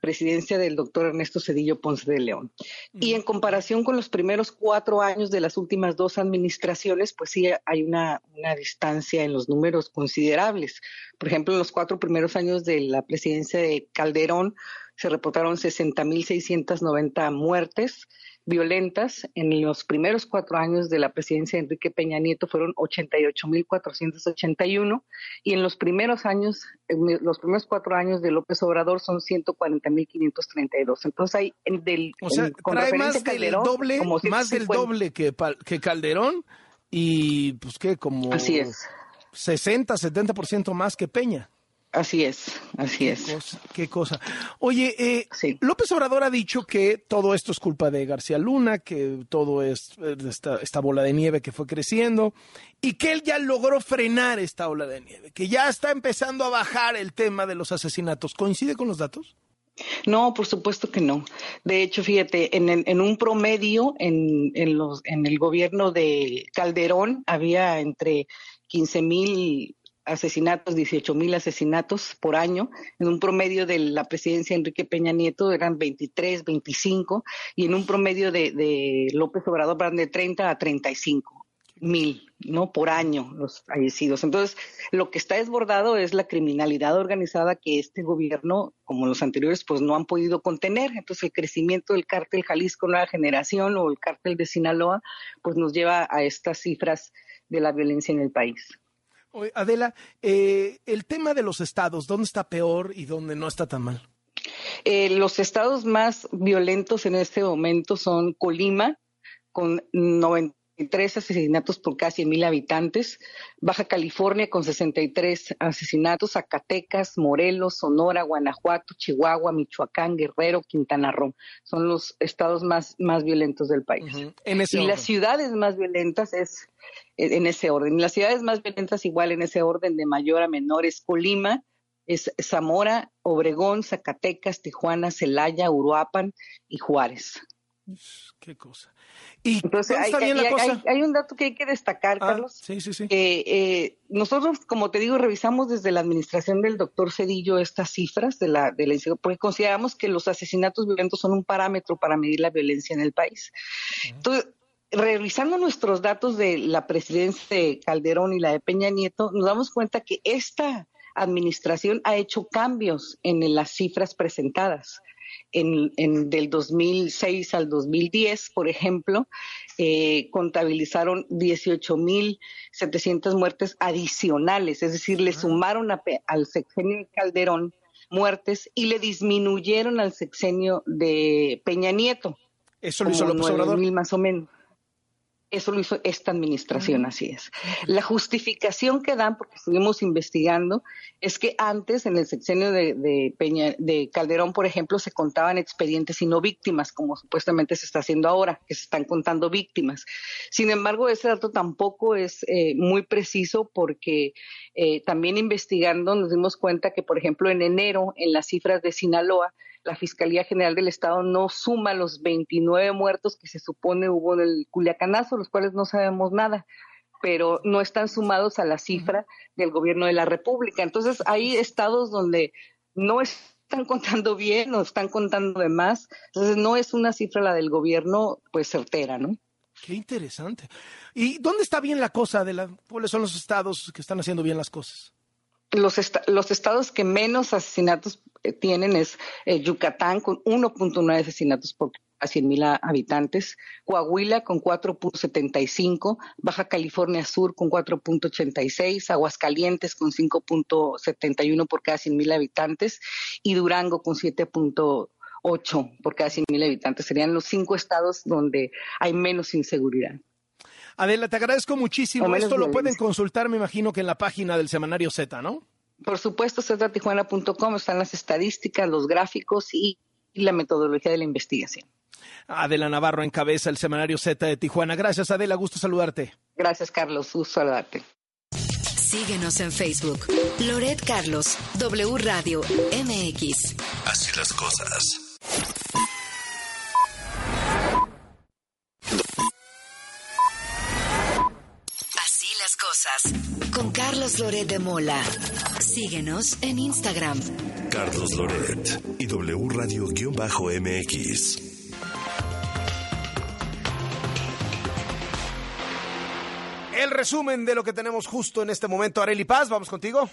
presidencia del doctor Ernesto Cedillo Ponce de León. Y en comparación con los primeros cuatro años de las últimas dos administraciones, pues sí hay una, una distancia en los números considerables. Por ejemplo, en los cuatro primeros años de la presidencia de Calderón se reportaron 60.690 muertes violentas. En los primeros cuatro años de la presidencia de Enrique Peña Nieto fueron 88.481 y en los primeros años, en los primeros cuatro años de López Obrador son 140.532. Entonces hay del O sea, en- con trae más a del Calderón, doble, como más del 150. doble que, que Calderón y pues qué, como Así es. 60, 70% más que Peña. Así es, así es. Qué cosa. qué cosa. Oye, eh, López Obrador ha dicho que todo esto es culpa de García Luna, que todo es eh, esta, esta bola de nieve que fue creciendo y que él ya logró frenar esta ola de nieve, que ya está empezando a bajar el tema de los asesinatos. ¿Coincide con los datos? No, por supuesto que no. De hecho, fíjate, en, un promedio, en, en, los, en el gobierno de Calderón había entre 15 mil asesinatos, 18 mil asesinatos por año. En un promedio de la presidencia de Enrique Peña Nieto eran 23, 25, y en un promedio de, de López Obrador eran de 30 a 35 mil, ¿no? Por año los fallecidos. Entonces, lo que está desbordado es la criminalidad organizada que este gobierno, como los anteriores, pues no han podido contener. Entonces, el crecimiento del cártel Jalisco Nueva Generación o el cártel de Sinaloa, pues nos lleva a estas cifras de la violencia en el país. Adela, eh, el tema de los estados, ¿dónde está peor y dónde no está tan mal? Eh, los estados más violentos en este momento son Colima, con 93 asesinatos por casi mil habitantes, Baja California con 63 asesinatos, Zacatecas, Morelos, Sonora, Guanajuato, Chihuahua, Michoacán, Guerrero, Quintana Roo. Son los estados más, más violentos del país. En ese y orden. las ciudades más violentas es en ese orden. Las ciudades más violentas igual en ese orden de mayor a menor es Colima, es Zamora, Obregón, Zacatecas, Tijuana, Celaya, Uruapan y Juárez. Qué cosa. ¿Y Entonces, hay, está bien la hay- cosa? hay- hay un dato que hay que destacar, Ah, Carlos. Sí, sí, sí. que eh, nosotros, como te digo, revisamos desde la administración del doctor Cedillo estas cifras de la, de la porque consideramos que los asesinatos violentos son un parámetro para medir la violencia en el país. Entonces, revisando nuestros datos de la presidencia de Calderón y la de Peña Nieto, nos damos cuenta que esta administración ha hecho cambios en las cifras presentadas. En, en del 2006 al 2010, por ejemplo, eh, contabilizaron 18.700 muertes adicionales, es decir, le sumaron a al sexenio de Calderón muertes y le disminuyeron al sexenio de Peña Nieto. Eso lo hizo López Obrador. mil más o menos. Eso lo hizo esta administración, así es. La justificación que dan, porque estuvimos investigando, es que antes, en el sexenio de, de Peña, de Calderón, por ejemplo, se contaban expedientes y no víctimas, como supuestamente se está haciendo ahora, que se están contando víctimas. Sin embargo, ese dato tampoco es eh, muy preciso porque eh, también investigando nos dimos cuenta que, por ejemplo, en enero, en las cifras de Sinaloa, la Fiscalía General del Estado no suma los 29 muertos que se supone hubo en el Culiacanazo, los cuales no sabemos nada, pero no están sumados a la cifra del gobierno de la República. Entonces, hay estados donde no es están contando bien o están contando de más. Entonces no es una cifra la del gobierno pues certera, ¿no? Qué interesante. ¿Y dónde está bien la cosa? De la, ¿Cuáles son los estados que están haciendo bien las cosas? Los, los estados que menos asesinatos tienen es eh, Yucatán con 1.9 asesinatos por a 100 mil habitantes, Coahuila con 4.75, Baja California Sur con 4.86, Aguascalientes con 5.71 por cada 100 mil habitantes y Durango con 7.8 por cada 100 mil habitantes. Serían los cinco estados donde hay menos inseguridad. Adela, te agradezco muchísimo. Esto lo pueden consultar, me imagino que en la página del semanario Z, ¿no? Por supuesto, ztijuana.com están las estadísticas, los gráficos y la metodología de la investigación. Adela Navarro encabeza el semanario Z de Tijuana. Gracias, Adela. Gusto saludarte. Gracias, Carlos. Gusto saludarte. Síguenos en Facebook. Loret Carlos, W Radio, MX. Así las cosas. Cosas. Con Carlos Loret de Mola. Síguenos en Instagram. Carlos Loret y W Radio-MX. El resumen de lo que tenemos justo en este momento. Areli Paz, vamos contigo.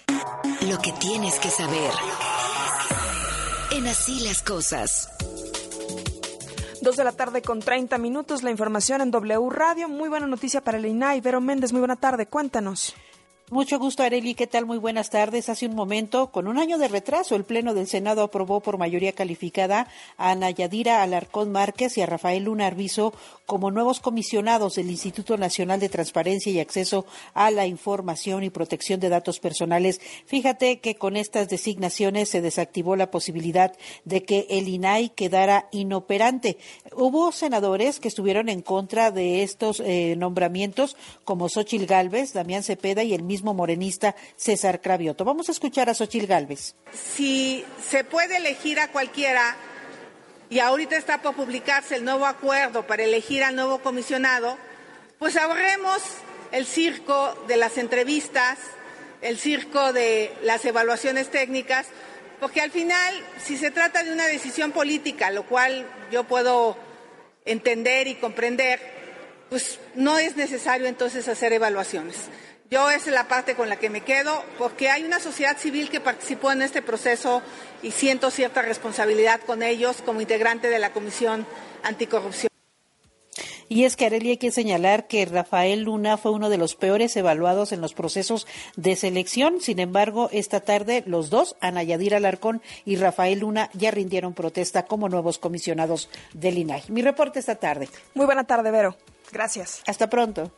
Lo que tienes que saber. En así las cosas. Dos de la tarde con 30 minutos, la información en W Radio. Muy buena noticia para el INAI. Vero Méndez, muy buena tarde. Cuéntanos. Mucho gusto, Areli. ¿Qué tal? Muy buenas tardes. Hace un momento, con un año de retraso, el Pleno del Senado aprobó por mayoría calificada a Ana Yadira Alarcón Márquez y a Rafael Luna Arbizo como nuevos comisionados del Instituto Nacional de Transparencia y Acceso a la Información y Protección de Datos Personales. Fíjate que con estas designaciones se desactivó la posibilidad de que el INAI quedara inoperante. Hubo senadores que estuvieron en contra de estos eh, nombramientos, como Xochil Gálvez, Damián Cepeda y el mismo morenista César Cravioto. Vamos a escuchar a Xochil Gálvez. Si se puede elegir a cualquiera, y ahorita está por publicarse el nuevo acuerdo para elegir al nuevo comisionado, pues ahorremos el circo de las entrevistas, el circo de las evaluaciones técnicas, porque al final, si se trata de una decisión política, lo cual yo puedo entender y comprender, pues no es necesario entonces hacer evaluaciones. Yo esa es la parte con la que me quedo, porque hay una sociedad civil que participó en este proceso y siento cierta responsabilidad con ellos como integrante de la Comisión Anticorrupción. Y es que Arely hay que señalar que Rafael Luna fue uno de los peores evaluados en los procesos de selección. Sin embargo, esta tarde los dos, Ana Yadira Alarcón y Rafael Luna, ya rindieron protesta como nuevos comisionados del INAI. Mi reporte esta tarde. Muy buena tarde, Vero. Gracias. Hasta pronto.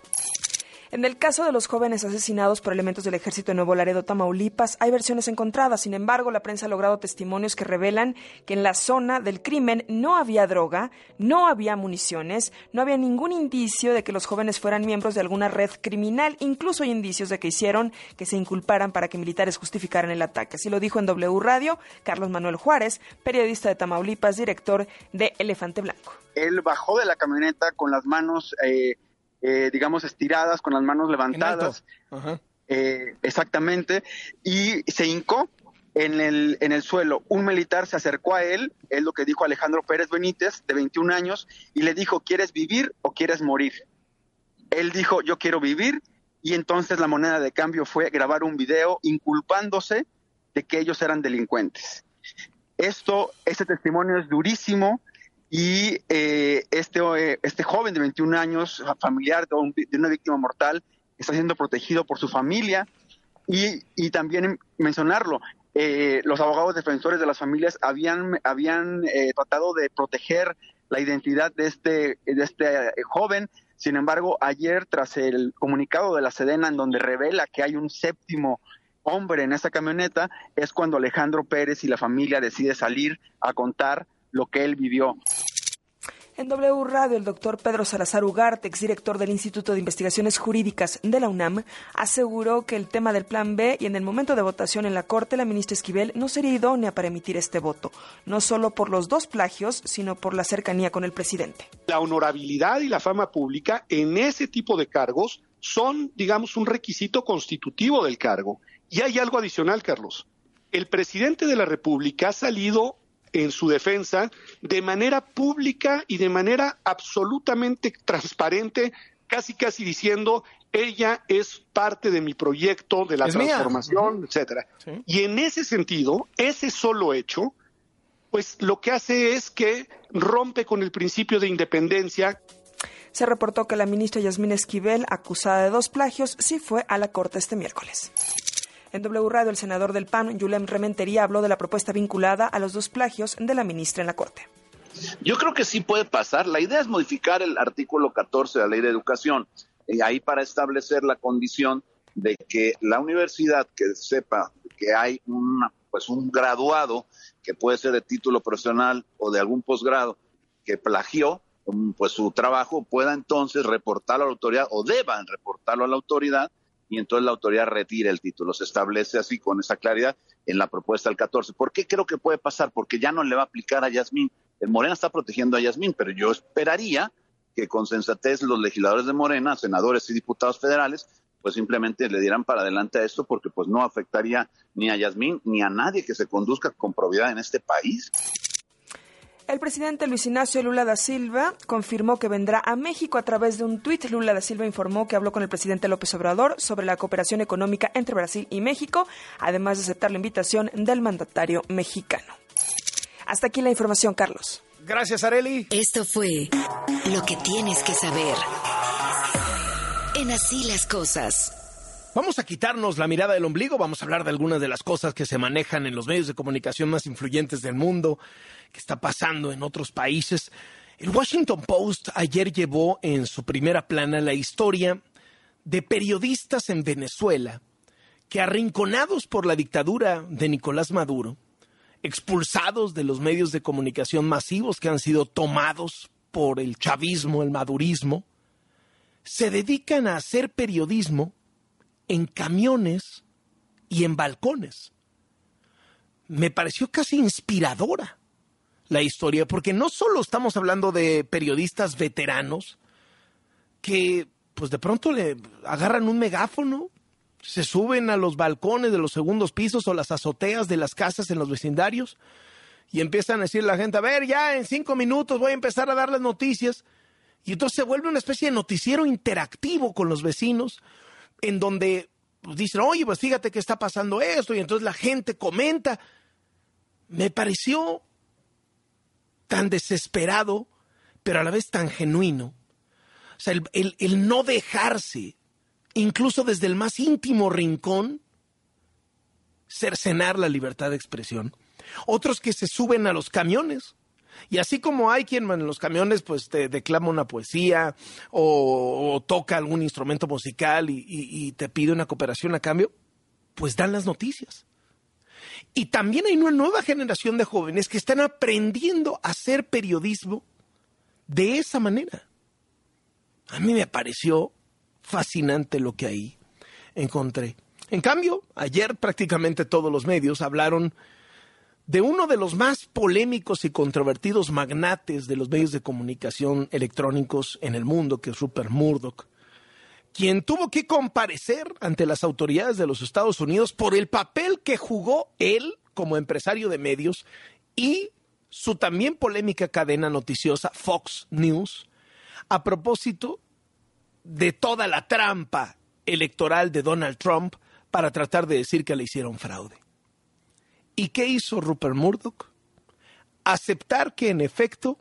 En el caso de los jóvenes asesinados por elementos del ejército de Nuevo Laredo, Tamaulipas, hay versiones encontradas. Sin embargo, la prensa ha logrado testimonios que revelan que en la zona del crimen no había droga, no había municiones, no había ningún indicio de que los jóvenes fueran miembros de alguna red criminal. Incluso hay indicios de que hicieron que se inculparan para que militares justificaran el ataque. Así lo dijo en W Radio Carlos Manuel Juárez, periodista de Tamaulipas, director de Elefante Blanco. Él bajó de la camioneta con las manos eh, eh, digamos, estiradas, con las manos levantadas. Eh, exactamente. Y se hincó en el, en el suelo. Un militar se acercó a él, es lo que dijo Alejandro Pérez Benítez, de 21 años, y le dijo, ¿quieres vivir o quieres morir? Él dijo, yo quiero vivir, y entonces la moneda de cambio fue grabar un video inculpándose de que ellos eran delincuentes. Esto, este testimonio es durísimo, y eh, este, eh, este joven de 21 años, familiar de, una víctima mortal, está siendo protegido por su familia y, y también mencionarlo, eh, los abogados defensores de las familias habían, habían tratado de proteger la identidad de este, de este joven. Sin embargo, ayer, tras el comunicado de la Sedena, en donde revela que hay un séptimo hombre en esa camioneta, es cuando Alejandro Pérez y la familia decide salir a contar lo que él vivió. En W Radio, el doctor Pedro Salazar Ugarte, exdirector del Instituto de Investigaciones Jurídicas de la UNAM, aseguró que el tema del Plan B y en el momento de votación en la Corte, la ministra Esquivel no sería idónea para emitir este voto, no solo por los dos plagios, sino por la cercanía con el presidente. La honorabilidad y la fama pública en ese tipo de cargos son, digamos, un requisito constitutivo del cargo. Y hay algo adicional, Carlos el presidente de la República ha salido en su defensa de manera pública y de manera absolutamente transparente, casi casi diciendo ella es parte de mi proyecto de la Es mía. transformación, etcétera. Y en ese sentido, ese solo hecho, pues lo que hace es que rompe con el principio de independencia Se reportó que la ministra Yasmín Esquivel, acusada de dos plagios, sí fue a la Corte este miércoles. En W Radio, el senador del PAN, Yulem Rementería, habló de la propuesta vinculada a los dos plagios de la ministra en la Corte. Yo creo que sí puede pasar. La idea es modificar el artículo 14 de la Ley de Educación, y ahí para establecer la condición de que la universidad que sepa que hay pues un graduado que puede ser de título profesional o de algún posgrado que plagió um, pues su trabajo pueda entonces reportarlo a la autoridad o deban reportarlo a la autoridad y entonces la autoridad retira el título. Se establece así con esa claridad en la propuesta del 14. ¿Por qué creo que puede pasar? Porque ya no le va a aplicar a Yasmín. El Morena está protegiendo a Yasmín, pero yo esperaría que con sensatez los legisladores de Morena, senadores y diputados federales, pues simplemente le dieran para adelante a esto porque pues no afectaría ni a Yasmín ni a nadie que se conduzca con probidad en este país. El presidente Luis Ignacio Lula da Silva confirmó que vendrá a México a través de un tuit. Lula da Silva informó que habló con el presidente López Obrador sobre la cooperación económica entre Brasil y México, además de aceptar la invitación del mandatario mexicano. Hasta aquí la información, Carlos. Gracias, Areli. Esto fue lo que tienes que saber. En así las cosas. Vamos a quitarnos la mirada del ombligo, vamos a hablar de algunas de las cosas que se manejan en los medios de comunicación más influyentes del mundo, que está pasando en otros países. El Washington Post ayer llevó en su primera plana la historia de periodistas en Venezuela que arrinconados por la dictadura de Nicolás Maduro, expulsados de los medios de comunicación masivos que han sido tomados por el chavismo, el madurismo, se dedican a hacer periodismo en camiones y en balcones. Me pareció casi inspiradora la historia, porque no solo estamos hablando de periodistas veteranos que pues de pronto le agarran un megáfono, se suben a los balcones de los segundos pisos o las azoteas de las casas en los vecindarios y empiezan a decir a la gente, a ver, ya en cinco minutos voy a empezar a dar las noticias. Y entonces se vuelve una especie de noticiero interactivo con los vecinos, en donde dicen, oye, pues fíjate que está pasando esto, y entonces la gente comenta. Me pareció tan desesperado, pero a la vez tan genuino. O sea, el, el- el no dejarse, incluso desde el más íntimo rincón, cercenar la libertad de expresión. Otros que se suben a los camiones. Y así como hay quien en los camiones pues te declama una poesía o, toca algún instrumento musical y- y te pide una cooperación a cambio, pues dan las noticias. Y también hay una nueva generación de jóvenes que están aprendiendo a hacer periodismo de esa manera. A mí me pareció fascinante lo que ahí encontré. En cambio, ayer prácticamente todos los medios hablaron de uno de los más polémicos y controvertidos magnates de los medios de comunicación electrónicos en el mundo, que es Rupert Murdoch, quien tuvo que comparecer ante las autoridades de los Estados Unidos por el papel que jugó él como empresario de medios y su también polémica cadena noticiosa Fox News a propósito de toda la trampa electoral de Donald Trump para tratar de decir que le hicieron fraude. ¿Y qué hizo Rupert Murdoch? Aceptar que en efecto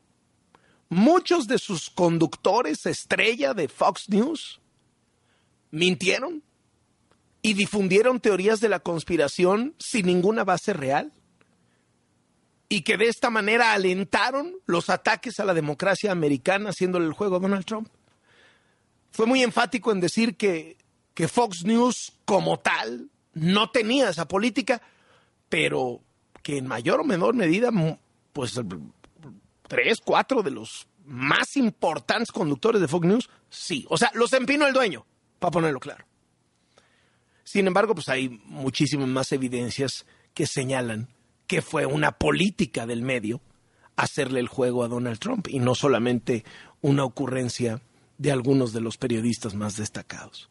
muchos de sus conductores estrella de Fox News mintieron y difundieron teorías de la conspiración sin ninguna base real y que de esta manera alentaron los ataques a la democracia americana haciéndole el juego a Donald Trump. Fue muy enfático en decir que, que Fox News como tal no tenía esa política, pero que en mayor o menor medida, mu- pues tres, cuatro de los más importantes conductores de Fox News, sí. O sea, los empinó el dueño, para ponerlo claro. Sin embargo, pues hay muchísimas más evidencias que señalan que fue una política del medio hacerle el juego a Donald Trump y no solamente una ocurrencia de algunos de los periodistas más destacados.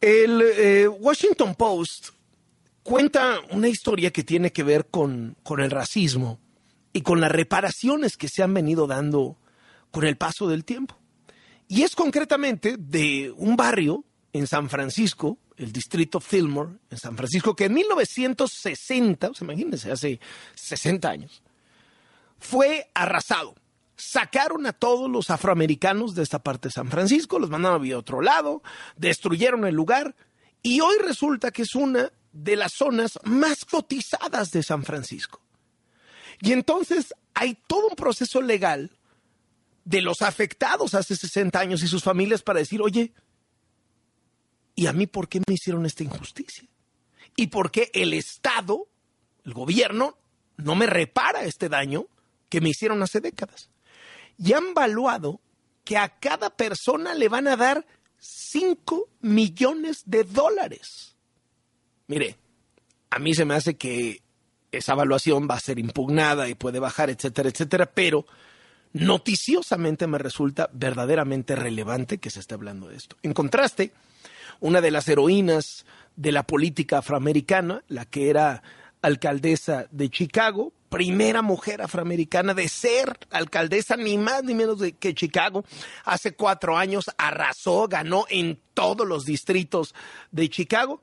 El eh, Washington Post cuenta una historia que tiene que ver con, con el racismo y con las reparaciones que se han venido dando con el paso del tiempo. Y es concretamente de un barrio en San Francisco, el distrito Fillmore, en San Francisco, que en 1960, o sea, imagínense, hace 60 años, fue arrasado. Sacaron a todos los afroamericanos de esta parte de San Francisco, los mandaron a otro lado, destruyeron el lugar y hoy resulta que es una de las zonas más cotizadas de San Francisco. Y entonces hay todo un proceso legal de los afectados hace 60 años y sus familias para decir, oye, ¿y a mí por qué me hicieron esta injusticia? ¿Y por qué el Estado, el gobierno, no me repara este daño que me hicieron hace décadas? Y han valuado que a cada persona le van a dar 5 millones de dólares. Mire, a mí se me hace que esa evaluación va a ser impugnada y puede bajar, etcétera, etcétera, pero noticiosamente me resulta verdaderamente relevante que se esté hablando de esto. En contraste, una de las heroínas de la política afroamericana, la que era alcaldesa de Chicago, primera mujer afroamericana de ser alcaldesa, ni más ni menos de que Chicago. Hace cuatro años arrasó, ganó en todos los distritos de Chicago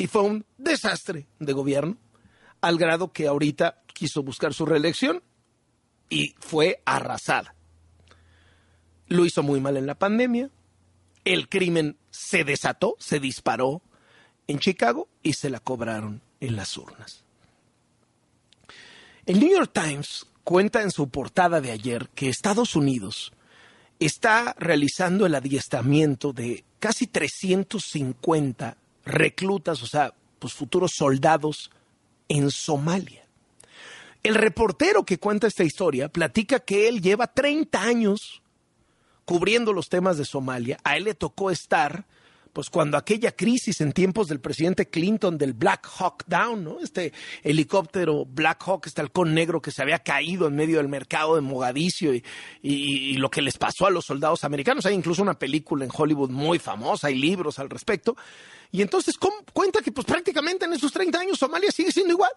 y fue un desastre de gobierno, al grado que ahorita quiso buscar su reelección y fue arrasada. Lo hizo muy mal en la pandemia, el crimen se desató, se disparó en Chicago y se la cobraron en las urnas. El New York Times cuenta en su portada de ayer que Estados Unidos está realizando el adiestramiento de casi 350 reclutas, o sea, pues futuros soldados en Somalia. El reportero que cuenta esta historia platica que él lleva 30 años cubriendo los temas de Somalia. A él le tocó estar, pues cuando aquella crisis en tiempos del presidente Clinton del Black Hawk Down, ¿no? Este helicóptero Black Hawk, este halcón negro que se había caído en medio del mercado de Mogadiscio y, lo que les pasó a los soldados americanos. Hay incluso una película en Hollywood muy famosa, hay libros al respecto. Y entonces cuenta que pues prácticamente en esos 30 años Somalia sigue siendo igual.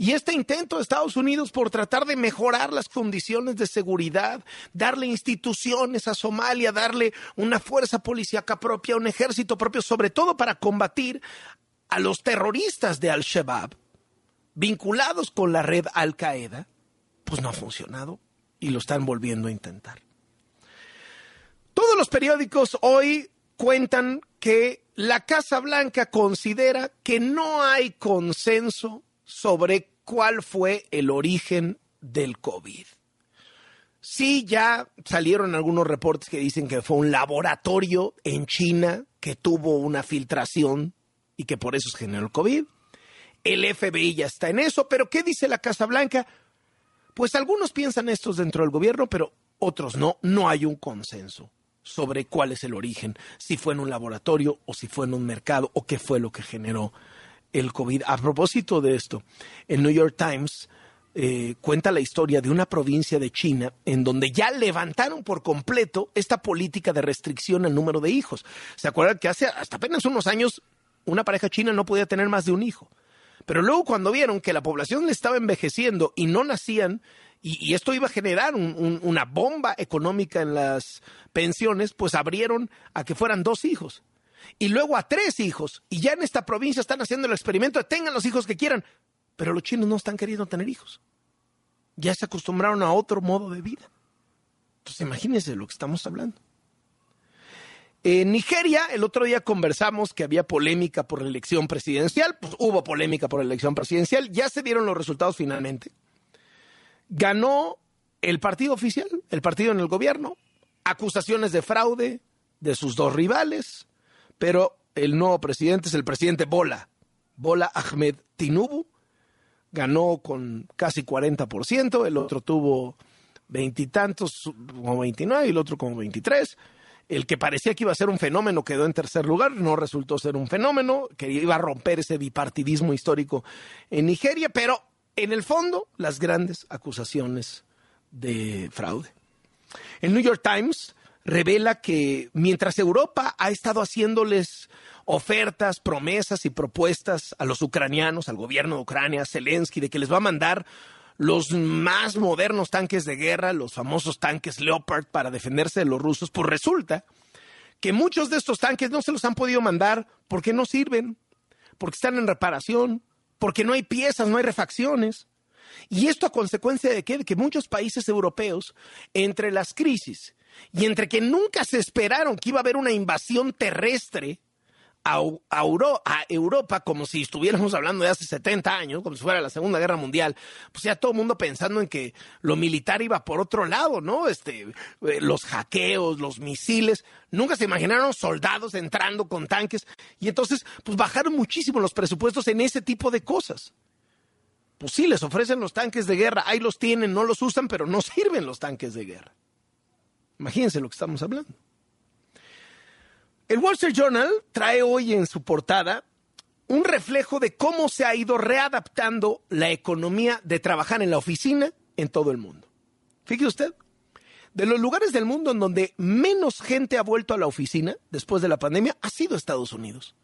Y este intento de Estados Unidos por tratar de mejorar las condiciones de seguridad, darle instituciones a Somalia, darle una fuerza policíaca propia, un ejército propio, sobre todo para combatir a los terroristas de Al-Shabaab, vinculados con la red Al-Qaeda, pues no ha funcionado y lo están volviendo a intentar. Todos los periódicos hoy cuentan que la Casa Blanca considera que no hay consenso sobre cuál fue el origen del COVID. Sí, ya salieron algunos reportes que dicen que fue un laboratorio en China que tuvo una filtración y que por eso se generó el COVID. El FBI ya está en eso, pero ¿qué dice la Casa Blanca? Pues algunos piensan estos dentro del gobierno, pero otros no. No hay un consenso sobre cuál es el origen, si fue en un laboratorio o si fue en un mercado o qué fue lo que generó el COVID. A propósito de esto, el New York Times eh, cuenta la historia de una provincia de China en donde ya levantaron por completo esta política de restricción al número de hijos. ¿Se acuerdan que hace hasta apenas unos años una pareja china no podía tener más de un hijo? Pero luego cuando vieron que la población le estaba envejeciendo y no nacían, y, esto iba a generar una bomba económica en las pensiones, pues abrieron a que fueran dos hijos y luego a tres hijos. Y ya en esta provincia están haciendo el experimento de tengan los hijos que quieran. Pero los chinos no están queriendo tener hijos. Ya se acostumbraron a otro modo de vida. Entonces imagínense lo que estamos hablando. En Nigeria, el otro día conversamos que había polémica por la elección presidencial, pues hubo polémica por la elección presidencial, ya se dieron los resultados finalmente. Ganó el partido oficial, el partido en el gobierno, acusaciones de fraude de sus dos rivales, pero el nuevo presidente es el presidente Bola, Bola Ahmed Tinubu, ganó con casi 40%, el otro tuvo veintitantos, como 29, y el otro como 23. El que parecía que iba a ser un fenómeno quedó en tercer lugar, no resultó ser un fenómeno, que iba a romper ese bipartidismo histórico en Nigeria, pero en el fondo las grandes acusaciones de fraude. El New York Times revela que mientras Europa ha estado haciéndoles ofertas, promesas y propuestas a los ucranianos, al gobierno de Ucrania, a Zelensky, de que les va a mandar los más modernos tanques de guerra, los famosos tanques Leopard para defenderse de los rusos, pues resulta que muchos de estos tanques no se los han podido mandar porque no sirven, porque están en reparación, porque no hay piezas, no hay refacciones. Y esto a consecuencia de que, de que muchos países europeos, entre las crisis y entre que nunca se esperaron que iba a haber una invasión terrestre a, a, Euro, a, Europa como si estuviéramos hablando de hace 70 años, como si fuera la Segunda Guerra Mundial, pues ya todo el mundo pensando en que lo militar iba por otro lado, ¿no? Este, eh, los hackeos, los misiles, nunca se imaginaron soldados entrando con tanques y entonces pues bajaron muchísimo los presupuestos en ese tipo de cosas. Pues sí, les ofrecen los tanques de guerra, ahí los tienen, no los usan, pero no sirven los tanques de guerra. Imagínense lo que estamos hablando. El Wall Street Journal trae hoy en su portada un reflejo de cómo se ha ido readaptando la economía de trabajar en la oficina en todo el mundo. Fíjese usted, de los lugares del mundo en donde menos gente ha vuelto a la oficina después de la pandemia ha sido Estados Unidos.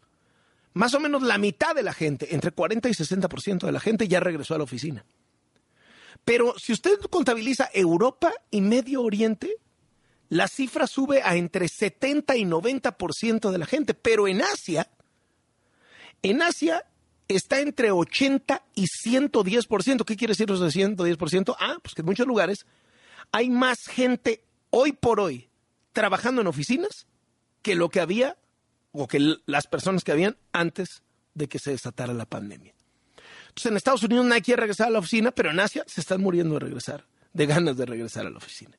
Más o menos la mitad de la gente, entre 40 y 60% de la gente ya regresó a la oficina. Pero si usted contabiliza Europa y Medio Oriente, la cifra sube a entre 70 y 90% de la gente, pero en Asia, en Asia está entre 80 y 110%. ¿Qué quiere decir eso de 110%? Ah, pues que en muchos lugares hay más gente hoy por hoy trabajando en oficinas que lo que había o que las personas que habían antes de que se desatara la pandemia. Entonces en Estados Unidos nadie quiere regresar a la oficina, pero en Asia se están muriendo de regresar, de ganas de regresar a la oficina.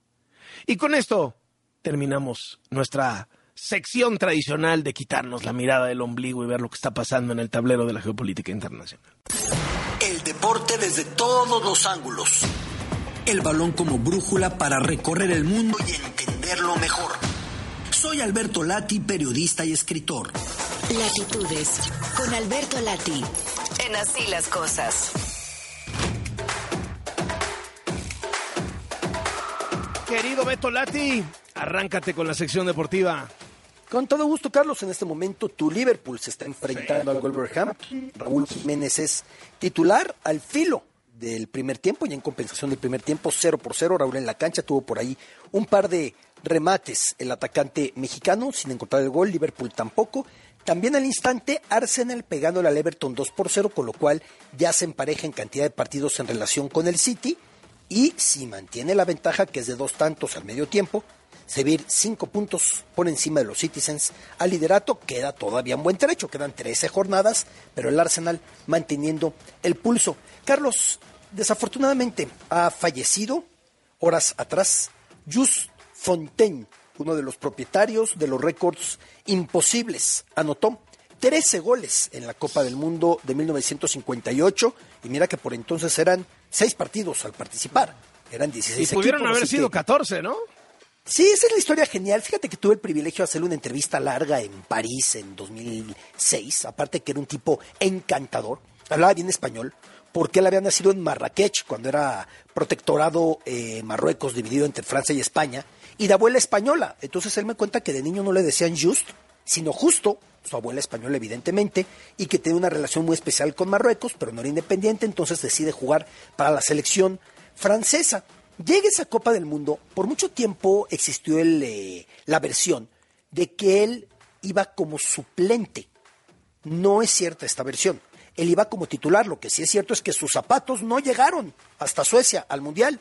Y con esto terminamos nuestra sección tradicional de quitarnos la mirada del ombligo y ver lo que está pasando en el tablero de la geopolítica internacional. El deporte desde todos los ángulos. El balón como brújula para recorrer el mundo y entenderlo mejor. Soy Alberto Lati, periodista y escritor. Latitudes, con Alberto Lati, en Así las Cosas. Querido Beto Lati, arráncate con la sección deportiva. Con todo gusto, Carlos. En este momento, tu Liverpool se está enfrentando al Wolverhampton. Raúl Jiménez es titular al filo del primer tiempo y en compensación del primer tiempo, 0 por 0. Raúl en la cancha tuvo por ahí un par de remates el atacante mexicano sin encontrar el gol. Liverpool tampoco. También al instante, Arsenal pegándole al Everton 2 por 0, con lo cual ya se empareja en cantidad de partidos en relación con el City. Y si mantiene la ventaja, que es de dos tantos al medio tiempo, Sevilla cinco puntos por encima de los Citizens al liderato. Queda todavía un buen trecho, quedan 13 jornadas, pero el Arsenal manteniendo el pulso. Carlos, desafortunadamente, ha fallecido horas atrás Just Fontaine, uno de los propietarios de los récords imposibles. Anotó 13 goles en la Copa del Mundo de 1958 y mira que por entonces eran seis partidos al participar. Eran 16 Y pudieron equipos, haber sido que- 14, ¿no? Sí, esa es la historia genial. Fíjate que tuve el privilegio de hacerle una entrevista larga en París en 2006. Aparte que era un tipo encantador. Hablaba bien español. Porque él había nacido en Marrakech cuando era protectorado eh, Marruecos dividido entre Francia y España. Y de abuela española. Entonces él me cuenta que de niño no le decían just, sino justo. Su abuela española, evidentemente. Y que tenía una relación muy especial con Marruecos, pero no era independiente. Entonces decide jugar para la selección francesa. Llega esa Copa del Mundo, por mucho tiempo existió el, eh, la versión de que él iba como suplente. No es cierta esta versión. Él iba como titular. Lo que sí es cierto es que sus zapatos no llegaron hasta Suecia al Mundial.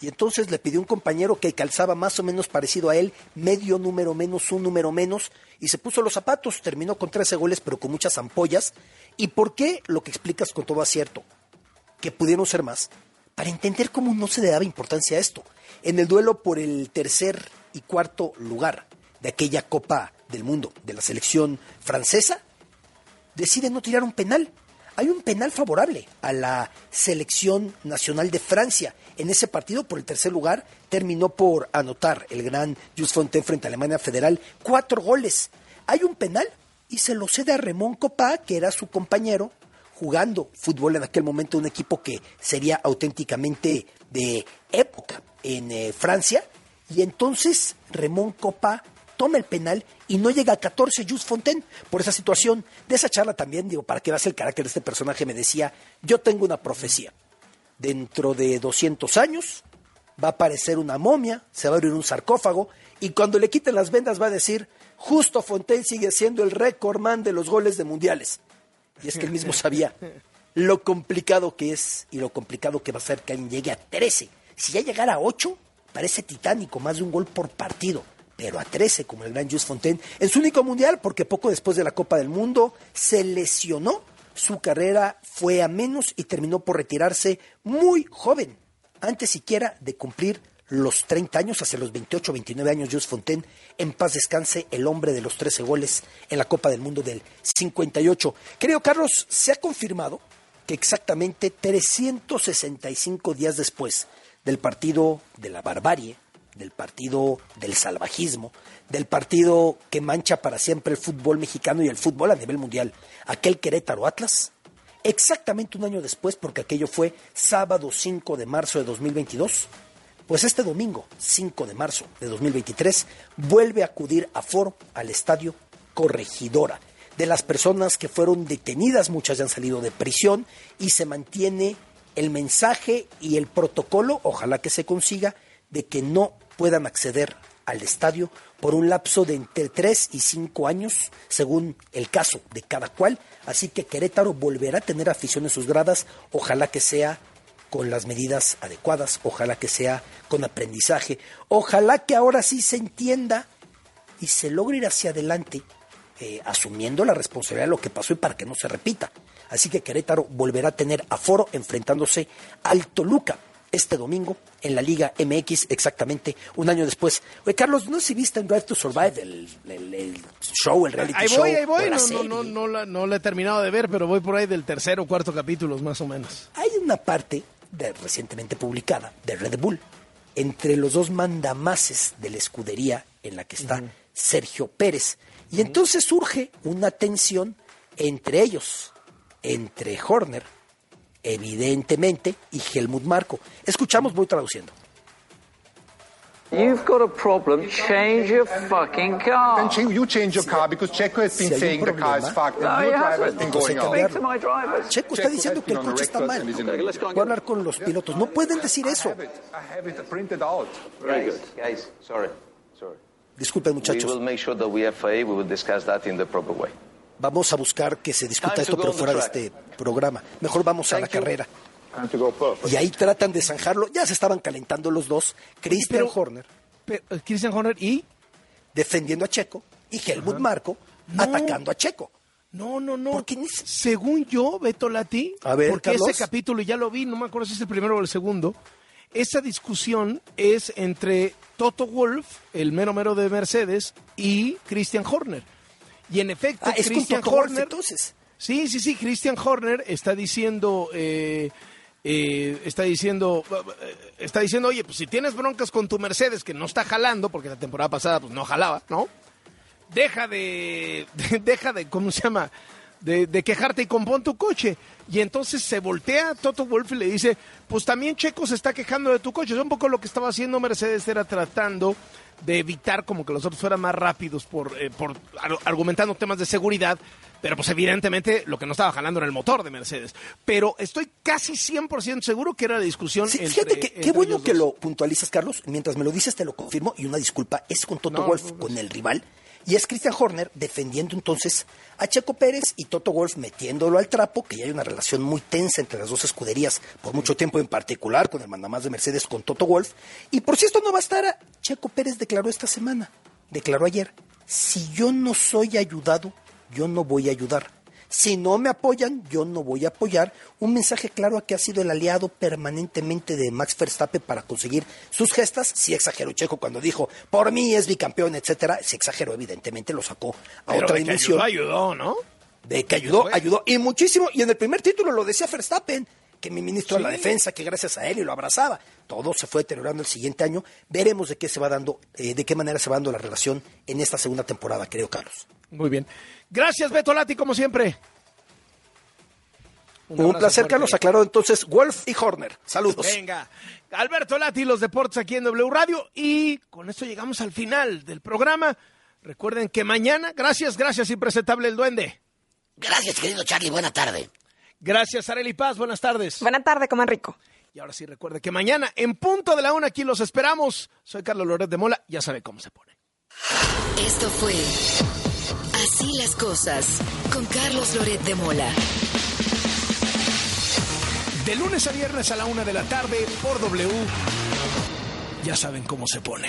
Y entonces le pidió un compañero que calzaba más o menos parecido a él, medio número menos, un número menos, y se puso los zapatos. Terminó con 13 goles, pero con muchas ampollas. ¿Y por qué? Lo que explicas con todo acierto. Que pudieron ser más. Para entender cómo no se le daba importancia a esto. En el duelo por el tercer y cuarto lugar de aquella Copa del Mundo de la selección francesa, decide no tirar un penal. Hay un penal favorable a la selección nacional de Francia. En ese partido, por el tercer lugar, terminó por anotar el gran Jules Fontaine frente a Alemania Federal cuatro goles. Hay un penal y se lo cede a Ramón Copá, que era su compañero, jugando fútbol en aquel momento, un equipo que sería auténticamente de época en eh, Francia. Y entonces Ramón Copá toma el penal y no llega a 14 Just Fontaine por esa situación. De esa charla también, digo, para que veas el carácter de este personaje, me decía, yo tengo una profecía. Dentro de 200 años va a aparecer una momia, se va a abrir un sarcófago y cuando le quiten las vendas va a decir, justo Fontaine sigue siendo el récord man de los goles de mundiales. Y es que él mismo sabía lo complicado que es y lo complicado que va a ser que alguien llegue a 13. Si ya llegara a 8, parece titánico, más de un gol por partido. Pero a 13, como el gran Just Fontaine, en su único mundial, porque poco después de la Copa del Mundo se lesionó, su carrera fue a menos y terminó por retirarse muy joven, antes siquiera de cumplir los 30 años, hacia los 28, 29 años, Just Fontaine, en paz descanse el hombre de los 13 goles en la Copa del Mundo del 58. Querido Carlos, se ha confirmado que exactamente 365 días después del partido de la barbarie, del partido del salvajismo, del partido que mancha para siempre el fútbol mexicano y el fútbol a nivel mundial, aquel Querétaro Atlas, exactamente un año después, porque aquello fue sábado 5 de marzo de 2022, pues este domingo 5 de marzo de 2023 vuelve a acudir a foro al estadio Corregidora. De las personas que fueron detenidas, muchas ya han salido de prisión y se mantiene el mensaje y el protocolo, ojalá que se consiga, de que no puedan acceder al estadio por un lapso de entre 3 y 5 años, según el caso de cada cual. Así que Querétaro volverá a tener afición en sus gradas, ojalá que sea con las medidas adecuadas, ojalá que sea con aprendizaje, ojalá que ahora sí se entienda y se logre ir hacia adelante eh, asumiendo la responsabilidad de lo que pasó y para que no se repita. Así que Querétaro volverá a tener aforo enfrentándose al Toluca este domingo en la Liga MX, exactamente un año después. Oye, Carlos, no sé si viste en Drive to Survive el, el, show, el reality ahí show. Voy, ahí voy, no, no, no, no, la, no la he terminado de ver, pero voy por ahí del tercero o cuarto capítulo, más o menos. Hay una parte de, recientemente publicada de Red Bull entre los dos mandamases de la escudería en la que está Sergio Pérez. Y entonces surge una tensión entre ellos, entre Horner, evidentemente, y Helmut Marco. Escuchamos, voy traduciendo. You've got a problem. Change your fucking car. Then ch- you change your car because Checo has been Si saying the car is fucked. No, your driver has been going on. Checo está diciendo que el coche está mal. Voy a hablar con los pilotos. No pueden decir eso. I have it printed out. Very good. Guys, sorry, sorry. Disculpen, We muchachos. will make sure that we FAA, we will discuss that in the proper way. Vamos a buscar que se discuta esto, pero fuera de este programa. Mejor vamos a la carrera. Y ahí tratan de zanjarlo. Ya se estaban calentando los dos. Christian Pero- Horner Pero, eh, Christian Horner y... defendiendo a Checo y Helmut Marco No. atacando a Checo. No, no, no. Porque Según yo, Beto Lati, A ver, porque Carlos. ese capítulo ya lo vi, no me acuerdo si es el primero o el segundo, esa discusión es entre Toto Wolf, el mero mero de Mercedes, y Christian Horner. Y en efecto, Ah, es Christian Horner... entonces. Sí, sí, sí, Christian Horner está diciendo... eh, eh, está diciendo eh, está diciendo oye pues si tienes broncas con tu Mercedes que no está jalando porque la temporada pasada pues no jalaba no deja de, de- deja de, ¿cómo se llama? De, de quejarte y compón tu coche. Y entonces se voltea Toto Wolf y le dice, pues también Checo se está quejando de tu coche. Es un poco lo que estaba haciendo Mercedes, era tratando de evitar como que los otros fueran más rápidos por, eh, por ar- argumentando temas de seguridad. Pero pues evidentemente lo que no estaba jalando era el motor de Mercedes. Pero estoy casi 100% seguro que era la discusión Sí, entre- fíjate que qué bueno que lo puntualizas, Carlos. Mientras me lo dices, te lo confirmo. Y una disculpa, es con Toto No, Wolf, no, no, con el rival. Y es Christian Horner defendiendo entonces a Checo Pérez y Toto Wolf metiéndolo al trapo, que ya hay una relación muy tensa entre las dos escuderías por mucho tiempo, en particular con el mandamás de Mercedes, con Toto Wolf. Y por si esto no bastara, Checo Pérez declaró esta semana, declaró ayer, si yo no soy ayudado, yo no voy a ayudar. Si no me apoyan, yo no voy a apoyar. Un mensaje claro a que ha sido el aliado permanentemente de Max Verstappen para conseguir sus gestas. Sí exageró Checo cuando dijo, por mí es bicampeón, etcétera. Sí exageró, evidentemente, lo sacó a Pero otra de que dimensión. ayudó, ayudó, ¿no? De que ayudó, ayudó. Y muchísimo. Y en el primer título lo decía Verstappen, que mi ministro de la defensa, que gracias a él y lo abrazaba. Todo se fue deteriorando el siguiente año. Veremos de qué se va dando, eh, de qué manera se va dando la relación en esta segunda temporada, creo, Carlos. Muy bien. Gracias, Beto Lati, como siempre. Un, placer, fuerte. Carlos. Aclaró entonces Wolf y Horner. Saludos. Venga. Alberto Lati, los deportes aquí en W Radio. Y con esto llegamos al final del programa. Recuerden que mañana, gracias, gracias, impresentable el duende. Gracias, querido Charlie, buena tarde. Gracias, Areli Paz, buenas tardes. Buena tarde, coman rico. Y ahora sí, recuerde que mañana, en punto de la una, aquí los esperamos. Soy Carlos Loret de Mola, ya sabe cómo se pone. Esto fue Así las cosas con Carlos Loret de Mola. De lunes a viernes a la una de la tarde por W. Ya saben cómo se pone.